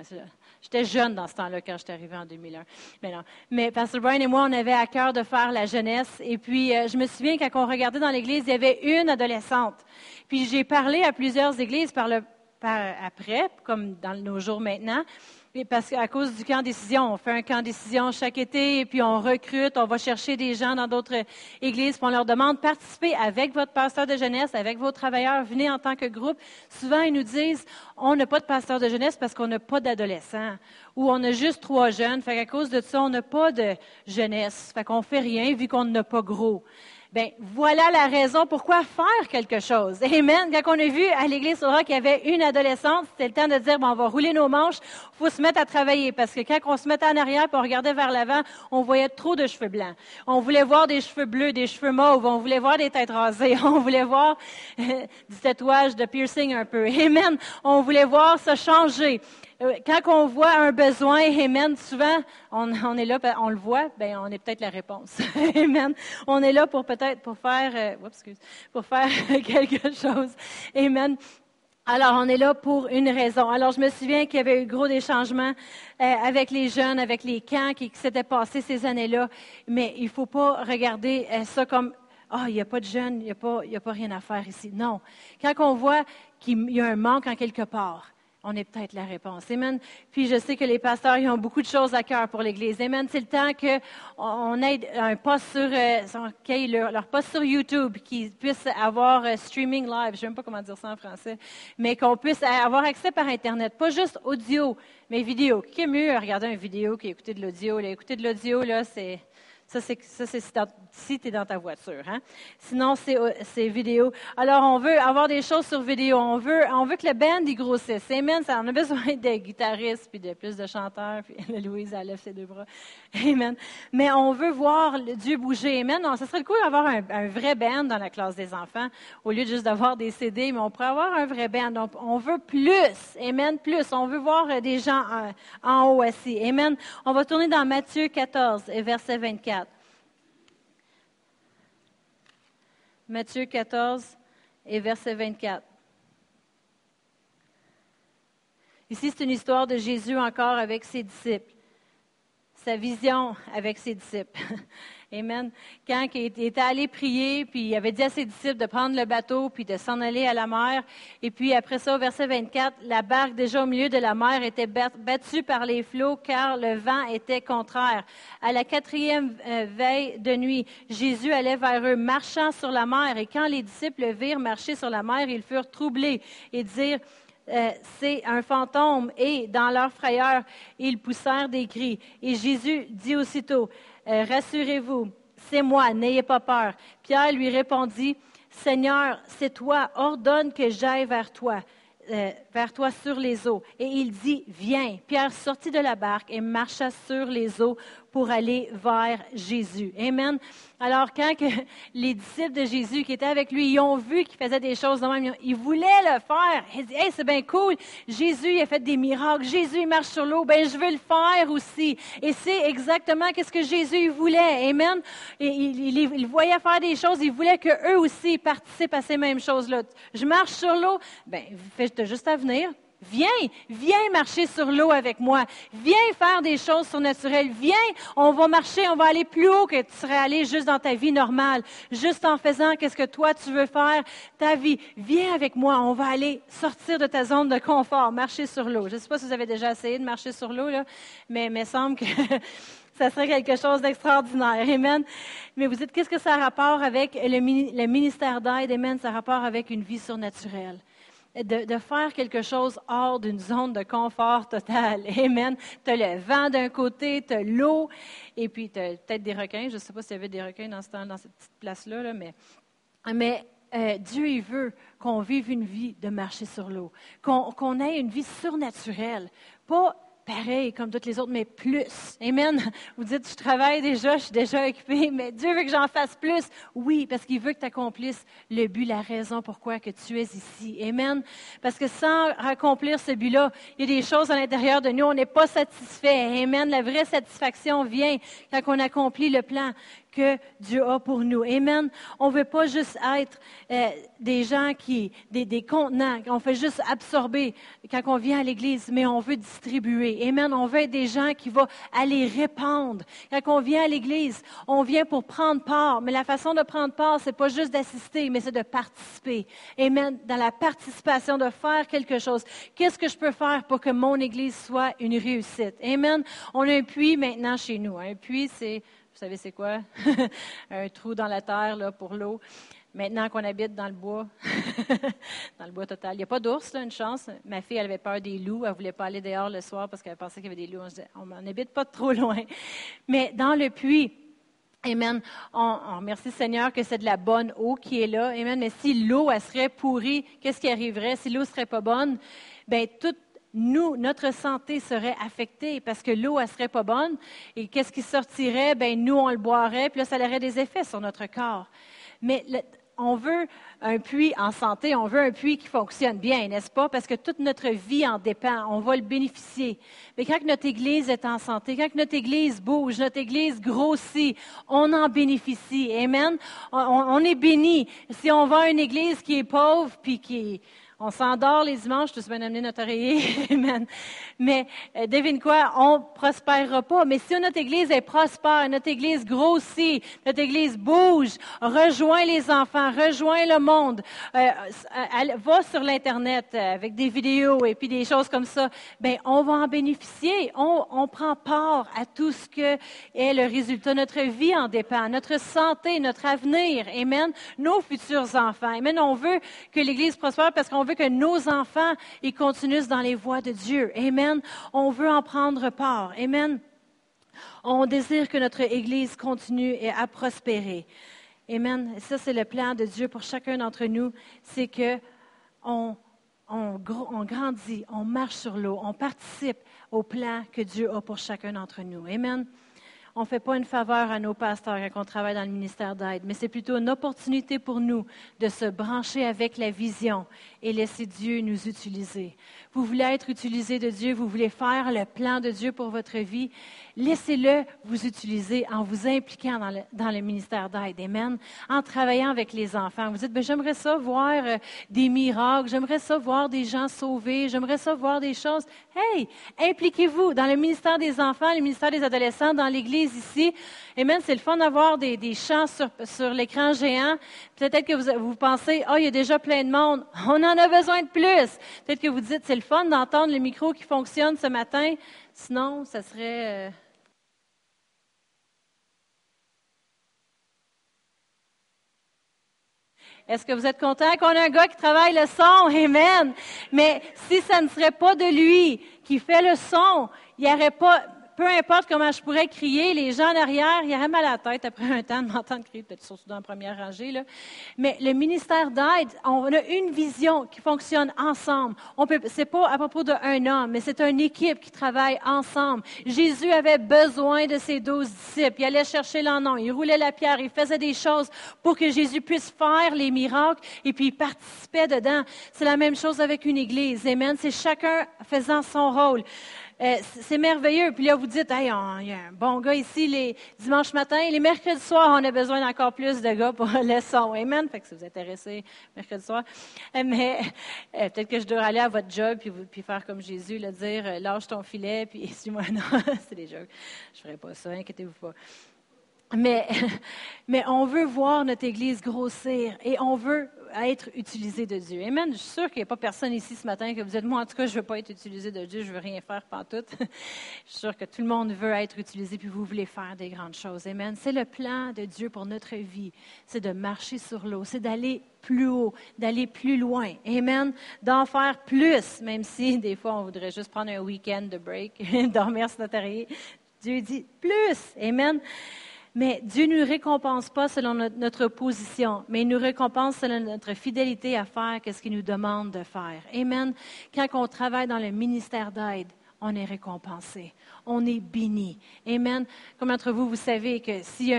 j'étais jeune dans ce temps-là quand j'étais arrivée en 2001. Mais non. Mais Pastor Brian et moi, on avait à cœur de faire la jeunesse. Et puis, euh, je me souviens quand on regardait dans l'église, il y avait une adolescente. Puis j'ai parlé à plusieurs églises par le, par, après, comme dans nos jours maintenant. Parce qu'à cause du camp décision, on fait un camp décision chaque été, et puis on recrute, on va chercher des gens dans d'autres églises, puis on leur demande participez avec votre pasteur de jeunesse, avec vos travailleurs, venez en tant que groupe. Souvent, ils nous disent on n'a pas de pasteur de jeunesse parce qu'on n'a pas d'adolescents, ou on a juste trois jeunes. Fait qu'à cause de ça, on n'a pas de jeunesse. Fait qu'on fait rien vu qu'on n'a pas gros. Ben voilà la raison pourquoi faire quelque chose. Amen. Quand on a vu à l'église Sora qu'il y avait une adolescente, c'était le temps de dire bon, on va rouler nos manches, faut se mettre à travailler parce que quand on se mettait en arrière et on regardait vers l'avant, on voyait trop de cheveux blancs. On voulait voir des cheveux bleus, des cheveux mauves, on voulait voir des têtes rasées, on voulait voir du tatouage, de piercing un peu. Amen. On voulait voir se changer. Euh, quand on voit un besoin, Amen, souvent, on, est là, on le voit, ben on est peut-être la réponse. Amen. On est là pour peut-être, pour faire, euh, excuse, pour faire quelque chose. Amen. Alors, on est là pour une raison. Alors, je me souviens qu'il y avait eu gros des changements euh, avec les jeunes, avec les camps qui, s'étaient passés ces années-là. Mais il ne faut pas regarder ça comme ah, il n'y a pas de jeunes, il n'y a, a pas rien à faire ici. Non. Quand on voit qu'il y a un manque en quelque part, on est peut-être la réponse. Amen. Puis je sais que les pasteurs ils ont beaucoup de choses à cœur pour l'Église. Amen. C'est le temps qu'on ait un poste sur, euh, leur, leur, poste sur YouTube, qu'ils puissent avoir euh, streaming live. Je ne sais même pas comment dire ça en français, mais qu'on puisse avoir accès par Internet, pas juste audio, mais vidéo. Qui est mieux à regarder une vidéo qu'écouter de l'audio? Écouter de l'audio, là, c'est ça, c'est, si tu es dans ta voiture. Hein? Sinon, c'est, euh, c'est vidéo. Alors, on veut avoir des choses sur vidéo. On veut, on veut que le band y grossisse. Amen. Ça, on a besoin de guitaristes, puis de plus de chanteurs. Puis Louise, elle lève ses deux bras. Amen. Mais on veut voir Dieu bouger. Amen. Non, ça serait cool d'avoir un, un, vrai band dans la classe des enfants, au lieu de juste d'avoir des CD, mais on pourrait avoir un vrai band. Donc, on veut plus. Amen. Plus. On veut voir euh, des gens en, euh, en haut assis. Amen. On va tourner dans Matthieu 14, verset 24. Matthieu 14 et verset 24. Ici, c'est une histoire de Jésus encore avec ses disciples. sa vision avec ses disciples. Amen. Quand il était allé prier, puis il avait dit à ses disciples de prendre le bateau, puis de s'en aller à la mer. Et puis après ça, au verset 24, la barque déjà au milieu de la mer était battue par les flots, car le vent était contraire. À la quatrième euh, veille de nuit, Jésus allait vers eux, marchant sur la mer. Et quand les disciples le virent marcher sur la mer, ils furent troublés et dirent, euh, c'est un fantôme. Et dans leur frayeur, ils poussèrent des cris. Et Jésus dit aussitôt, euh, rassurez-vous, c'est moi, n'ayez pas peur. Pierre lui répondit, Seigneur, c'est toi, ordonne que j'aille vers toi. Euh, vers toi sur les eaux. Et il dit, viens. Pierre sortit de la barque et marcha sur les eaux pour aller vers Jésus. Amen. Alors, quand que les disciples de Jésus qui étaient avec lui, ils ont vu qu'il faisait des choses ils voulaient le faire. Ils disent, hey, c'est bien cool. Jésus, il a fait des miracles. Jésus, il marche sur l'eau. Ben, je veux le faire aussi. Et c'est exactement ce que Jésus voulait. Amen. Il, il, voyait faire des choses. Il voulait qu'eux aussi participent à ces mêmes choses-là. Je marche sur l'eau. Ben, fais juste à venir. Viens, viens marcher sur l'eau avec moi. Viens faire des choses surnaturelles. Viens, on va marcher, on va aller plus haut que tu serais allé juste dans ta vie normale, juste en faisant qu'est-ce que toi tu veux faire, ta vie. Viens avec moi, on va aller sortir de ta zone de confort, marcher sur l'eau. Je ne sais pas si vous avez déjà essayé de marcher sur l'eau, mais il me semble que ça serait quelque chose d'extraordinaire. Amen. Mais vous dites, qu'est-ce que ça a rapport avec le, le ministère d'aide? Amen, ça a rapport avec une vie surnaturelle de, faire quelque chose hors d'une zone de confort total. Amen. Tu as le vent d'un côté, tu as l'eau, et puis tu as peut-être des requins. Je ne sais pas s'il y avait des requins dans, ce, dans cette petite place-là, mais, mais euh, Dieu, il veut qu'on vive une vie de marcher sur l'eau, qu'on ait une vie surnaturelle, pas pareil comme toutes les autres, mais plus. Amen. Vous dites, je travaille déjà, je suis déjà occupé, mais Dieu veut que j'en fasse plus. Oui, parce qu'il veut que tu accomplisses le but, la raison pourquoi que tu es ici. Amen. Parce que sans accomplir ce but-là, il y a des choses à l'intérieur de nous, on n'est pas satisfait. Amen. La vraie satisfaction vient quand on accomplit le plan que Dieu a pour nous. Amen. On ne veut pas juste être euh, des gens qui, des, des contenants, on fait juste absorber quand on vient à l'Église, mais on veut distribuer. Amen. On veut être des gens qui vont aller répandre. Quand on vient à l'Église, on vient pour prendre part, mais la façon de prendre part, c'est pas juste d'assister, mais c'est de participer. Amen. Dans la participation, de faire quelque chose. Qu'est-ce que je peux faire pour que mon Église soit une réussite? Amen. On a un puits maintenant chez nous. Un puits, c'est savez, c'est quoi? un trou dans la terre là, pour l'eau. Maintenant qu'on habite dans le bois, dans le bois total, il n'y a pas d'ours, une chance. Ma fille, elle avait peur des loups. Elle ne voulait pas aller dehors le soir parce qu'elle pensait qu'il y avait des loups. On n'habite pas trop loin. Mais dans le puits, Amen. On, on, remercie Seigneur que c'est de la bonne eau qui est là. Amen. Mais si l'eau, elle serait pourrie, qu'est-ce qui arriverait? Si l'eau serait pas bonne, ben toute nous, notre santé serait affectée parce que l'eau, elle serait pas bonne. Et qu'est-ce qui sortirait? Ben, nous, on le boirait, puis là, ça aurait des effets sur notre corps. Mais on veut un puits en santé, on veut un puits qui fonctionne bien, n'est-ce pas? Parce que toute notre vie en dépend, on va le bénéficier. Mais quand notre Église est en santé, quand notre Église bouge, notre Église grossit, on en bénéficie. Amen? On, est béni. Si on va à une Église qui est pauvre, puis qui on s'endort les dimanches, tout bien amené notre oreiller. Amen. Mais euh, devine quoi, on prospérera pas. Mais si notre Église est prospère, notre Église grossit, notre Église bouge, rejoint les enfants, rejoint le monde, euh, va sur l'Internet euh, avec des vidéos et puis des choses comme ça, ben on va en bénéficier. On, on prend part à tout ce que est le résultat. Notre vie en dépend, notre santé, notre avenir. Amen. Nos futurs enfants. Amen. On veut que l'Église prospère parce qu'on veut que nos enfants ils continuent dans les voies de Dieu. Amen. On veut en prendre part. Amen. On désire que notre Église continue à prospérer. Amen. ça, c'est le plan de Dieu pour chacun d'entre nous. C'est que on, on, grandit, on marche sur l'eau, on participe au plan que Dieu a pour chacun d'entre nous. Amen. on ne fait pas une faveur à nos pasteurs quand on travaille dans le ministère d'aide, mais c'est plutôt une opportunité pour nous de se brancher avec la vision et laisser Dieu nous utiliser. Vous voulez être utilisé de Dieu, vous voulez faire le plan de Dieu pour votre vie, laissez-le vous utiliser en vous impliquant dans le, dans le ministère d'aide. Amen. En travaillant avec les enfants. Vous dites, ben, j'aimerais ça voir euh, des miracles, j'aimerais ça voir des gens sauvés, j'aimerais ça voir des choses. Hey, impliquez-vous dans le ministère des enfants, le ministère des adolescents, dans l'Église ici. Amen. C'est le fun d'avoir des, des chants sur, sur l'écran géant. Peut-être que vous, vous pensez, oh, il y a déjà plein de monde. On en a besoin de plus. Peut-être que vous dites, c'est le fun d'entendre le micro qui fonctionne ce matin. Sinon, ça serait... Euh, Est-ce que vous êtes content qu'on ait un gars qui travaille le son? Amen. Mais si ça ne serait pas de lui qui fait le son, il n'y aurait pas, peu importe comment je pourrais crier, les gens en arrière, ils auraient mal à la tête après un temps de m'entendre crier, peut-être surtout dans la première rangée. Là. Mais le ministère d'aide, on a une vision qui fonctionne ensemble. Peut, c'est pas à propos d'un homme, mais c'est une équipe qui travaille ensemble. Jésus avait besoin de ses douze disciples. Il allait chercher l'en il roulait la pierre, il faisait des choses pour que Jésus puisse faire les miracles et puis il participait dedans. C'est la même chose avec une église. Amen. C'est chacun faisant son rôle. Euh, c'est merveilleux. Puis là, vous dites, il y a un bon gars ici les dimanches matin. Les mercredis soirs, on a besoin d'encore plus de gars pour le son. Amen. Fait que si vous êtes intéressé, mercredi soir. Euh, mais euh, peut-être que je dois aller à votre job puis, faire comme Jésus, le dire, lâche ton filet, puis suis-moi. Non, c'est des jeux. Je ferai pas ça, inquiétez-vous pas. Mais, mais on veut voir notre Église grossir et on veut être utilisé de Dieu. Amen. Je suis sûre qu'il n'y a pas personne ici ce matin que vous êtes, moi en tout cas, je ne veux pas être utilisé de Dieu, je ne veux rien faire tout. je suis sûre que tout le monde veut être utilisé, puis vous voulez faire des grandes choses. Amen. C'est le plan de Dieu pour notre vie. C'est de marcher sur l'eau, c'est d'aller plus haut, d'aller plus loin. Amen. D'en faire plus, même si des fois on voudrait juste prendre un week-end de break, dormir sur notre. Dieu dit plus. Amen. Mais Dieu ne nous récompense pas selon notre position, mais il nous récompense selon notre fidélité à faire ce qu'il nous demande de faire. Amen. Quand on travaille dans le ministère d'aide, on est récompensé. On est béni. Amen. Comme d'entre vous, vous savez que si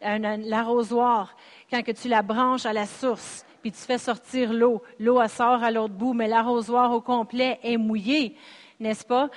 l'arrosoir, quand que tu la branches à la source, puis tu fais sortir l'eau, l'eau sort à l'autre bout, mais l'arrosoir au complet est mouillé, n'est-ce pas?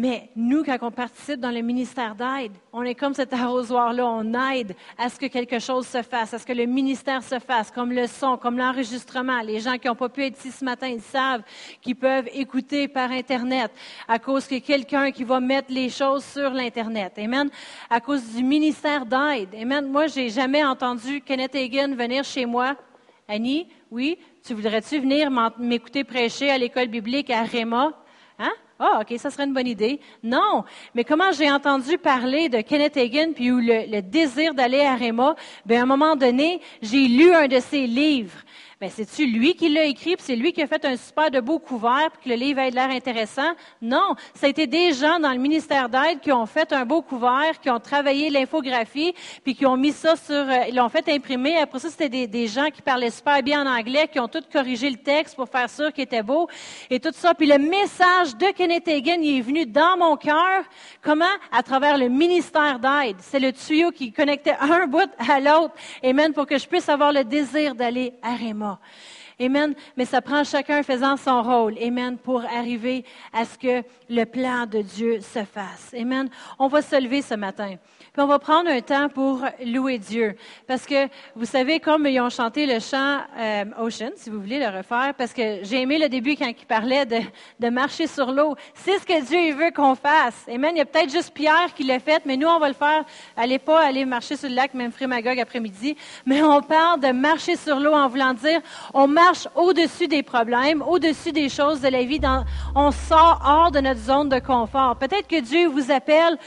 Mais nous, quand on participe dans le ministère d'aide, on est comme cet arrosoir-là, on aide à ce que quelque chose se fasse, à ce que le ministère se fasse, comme le son, comme l'enregistrement. Les gens qui n'ont pas pu être ici ce matin, ils savent qu'ils peuvent écouter par Internet à cause que quelqu'un qui va mettre les choses sur l'Internet. Amen. À cause du ministère d'aide. Amen. Moi, j'ai jamais entendu Kenneth Hagin venir chez moi. Annie, oui, tu voudrais-tu venir m'écouter prêcher à l'école biblique à Réma? Ah, OK, ça serait une bonne idée. Non, mais comment j'ai entendu parler de Kenneth Hagin, puis le, désir d'aller à Réma, bien, à un moment donné, j'ai lu un de ses livres. Mais ben, c'est-tu lui qui l'a écrit, puis c'est lui qui a fait un super de beau couvert, puis que le livre ait l'air intéressant? Non, ça a été des gens dans le ministère d'aide qui ont fait un beau couvert, qui ont travaillé l'infographie, puis qui ont mis ça sur, euh, ils l'ont fait imprimer. Après ça, c'était des, gens qui parlaient super bien en anglais, qui ont tout corrigé le texte pour faire sûr qu'il était beau, et tout ça. Puis le message de Kenneth Hagin, il est venu dans mon cœur. Comment? À travers le ministère d'aide. C'est le tuyau qui connectait un bout à l'autre. Amen, pour que je puisse avoir le désir d'aller à Raymond. Amen. Mais ça prend chacun faisant son rôle. Amen. Pour arriver à ce que le plan de Dieu se fasse. Amen. On va se lever ce matin on va prendre un temps pour louer Dieu. Parce que, vous savez, comme ils ont chanté le chant euh, Ocean, si vous voulez le refaire, parce que j'ai aimé le début quand il parlait de, de marcher sur l'eau. C'est ce que Dieu veut qu'on fasse. Amen. Il y a peut-être juste Pierre qui l'a fait, mais nous, on va le faire. Allez pas aller marcher sur le lac, même Frémagogue après-midi. Mais on parle de marcher sur l'eau en voulant dire, on marche au-dessus des problèmes, au-dessus des choses de la vie. Dans, on sort hors de notre zone de confort. Peut-être que Dieu vous appelle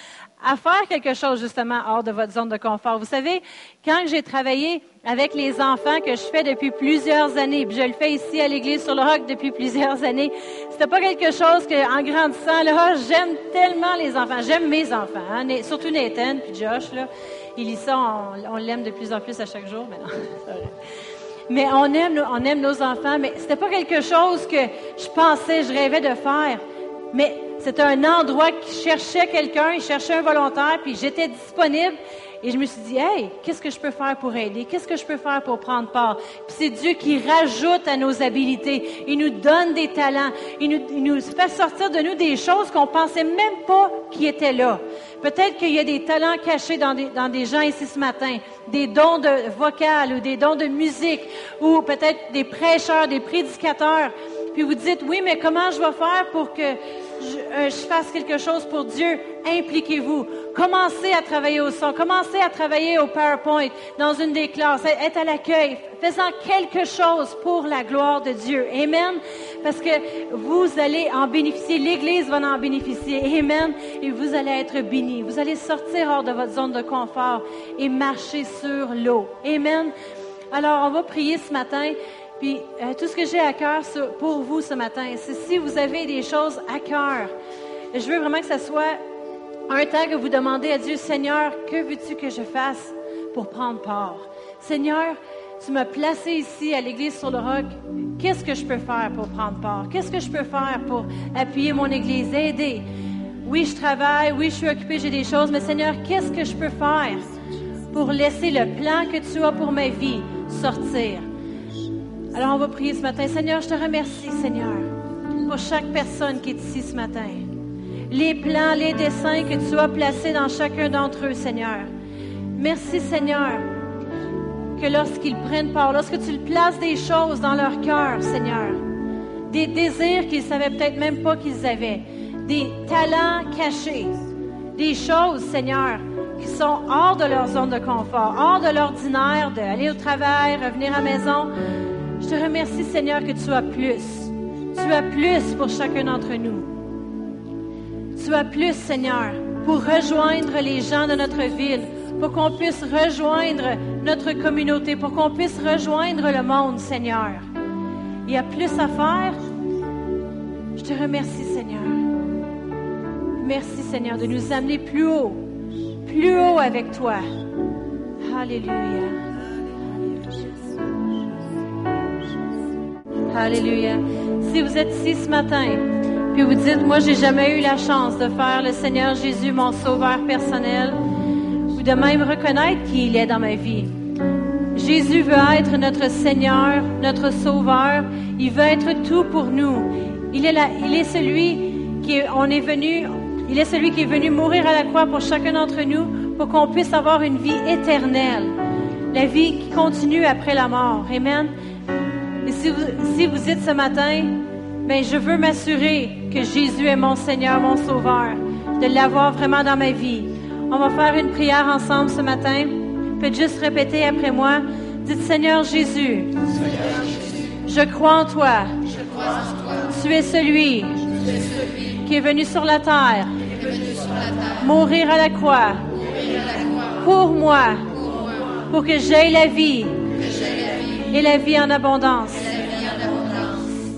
à faire quelque chose justement hors de votre zone de confort. Vous savez, quand j'ai travaillé avec les enfants que je fais depuis plusieurs années, puis je le fais ici à l'église sur le roc depuis plusieurs années, c'était pas quelque chose que, en grandissant, là, j'aime tellement les enfants, j'aime mes enfants, hein, surtout Nathan puis Josh là, lit ça, on, l'aime de plus en plus à chaque jour, mais non, mais on aime, on aime nos enfants, mais c'était pas quelque chose que je pensais, je rêvais de faire. Mais C'était un endroit qui cherchait quelqu'un, il cherchait un volontaire, puis j'étais disponible. Et je me suis dit, hey, qu'est-ce que je peux faire pour aider? Qu'est-ce que je peux faire pour prendre part? Puis c'est Dieu qui rajoute à nos habilités. Il nous donne des talents. Il nous, il nous fait sortir de nous des choses qu'on pensait même pas qui étaient là. Peut-être qu'il y a des talents cachés dans des, dans des gens ici ce matin, des dons de vocal ou des dons de musique, ou peut-être des prêcheurs, des prédicateurs. Puis vous dites, oui, mais comment je vais faire pour que je, euh, je fasse quelque chose pour Dieu? Impliquez-vous. Commencez à travailler au son. Commencez à travailler au PowerPoint dans une des classes. Être à l'accueil. Faisant quelque chose pour la gloire de Dieu. Amen. Parce que vous allez en bénéficier. L'Église va en bénéficier. Amen. Et vous allez être bénis. Vous allez sortir hors de votre zone de confort et marcher sur l'eau. Amen. Alors, on va prier ce matin. Puis euh, tout ce que j'ai à cœur pour vous ce matin, c'est si vous avez des choses à cœur, je veux vraiment que ce soit un temps que vous demandez à Dieu, Seigneur, que veux-tu que je fasse pour prendre part? Seigneur, tu m'as placé ici à l'église sur le roc. Qu'est-ce que je peux faire pour prendre part? Qu'est-ce que je peux faire pour appuyer mon église, aider? Oui, je travaille, oui, je suis occupée, j'ai des choses, mais Seigneur, qu'est-ce que je peux faire pour laisser le plan que tu as pour ma vie sortir? Alors on va prier ce matin. Seigneur, je te remercie, Seigneur, pour chaque personne qui est ici ce matin. Les plans, les dessins que tu as placés dans chacun d'entre eux, Seigneur. Merci, Seigneur, que lorsqu'ils prennent part, lorsque tu places des choses dans leur cœur, Seigneur, des désirs qu'ils savaient peut-être même pas qu'ils avaient, des talents cachés, des choses, Seigneur, qui sont hors de leur zone de confort, hors de l'ordinaire, d'aller au travail, revenir à la maison. Je te remercie, Seigneur, que tu as plus. Tu as plus pour chacun d'entre nous. Tu as plus, Seigneur, pour rejoindre les gens de notre ville, pour qu'on puisse rejoindre notre communauté, pour qu'on puisse rejoindre le monde, Seigneur. Il y a plus à faire. Je te remercie, Seigneur. Merci, Seigneur, de nous amener plus haut, plus haut avec toi. Alléluia. Alléluia. Si vous êtes ici ce matin, puis vous dites, moi, j'ai jamais eu la chance de faire le Seigneur Jésus mon sauveur personnel, ou de même reconnaître qu'il est dans ma vie. Jésus veut être notre Seigneur, notre Sauveur. Il veut être tout pour nous. Il est, il est celui qui on est venu, il est celui qui est venu mourir à la croix pour chacun d'entre nous, pour qu'on puisse avoir une vie éternelle, la vie qui continue après la mort. Amen. Et si vous, si vous dites ce matin, ben, je veux m'assurer que Jésus est mon Seigneur, mon Sauveur, de l'avoir vraiment dans ma vie. On va faire une prière ensemble ce matin. Faites juste répéter après moi. Dites Seigneur Jésus, je crois en toi. Tu es celui, qui est venu sur la terre, mourir à la croix, pour moi, pour que j'aie la vie et la vie en abondance.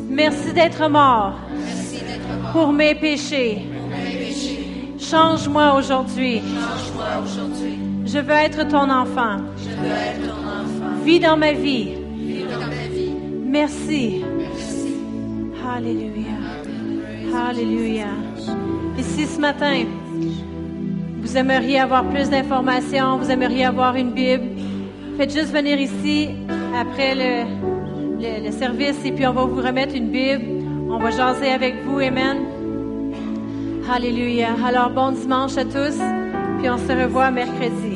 Merci d'être mort pour mes péchés. Change-moi aujourd'hui. Je veux être ton enfant. Vis dans ma vie. Merci. Alléluia. Alléluia. Ici ce matin, vous aimeriez avoir plus d'informations, vous aimeriez avoir une Bible, faites juste venir ici après le, service et puis on va vous remettre une Bible. On va jaser avec vous. Amen. Alléluia. Alors bon dimanche à tous, puis on se revoit mercredi.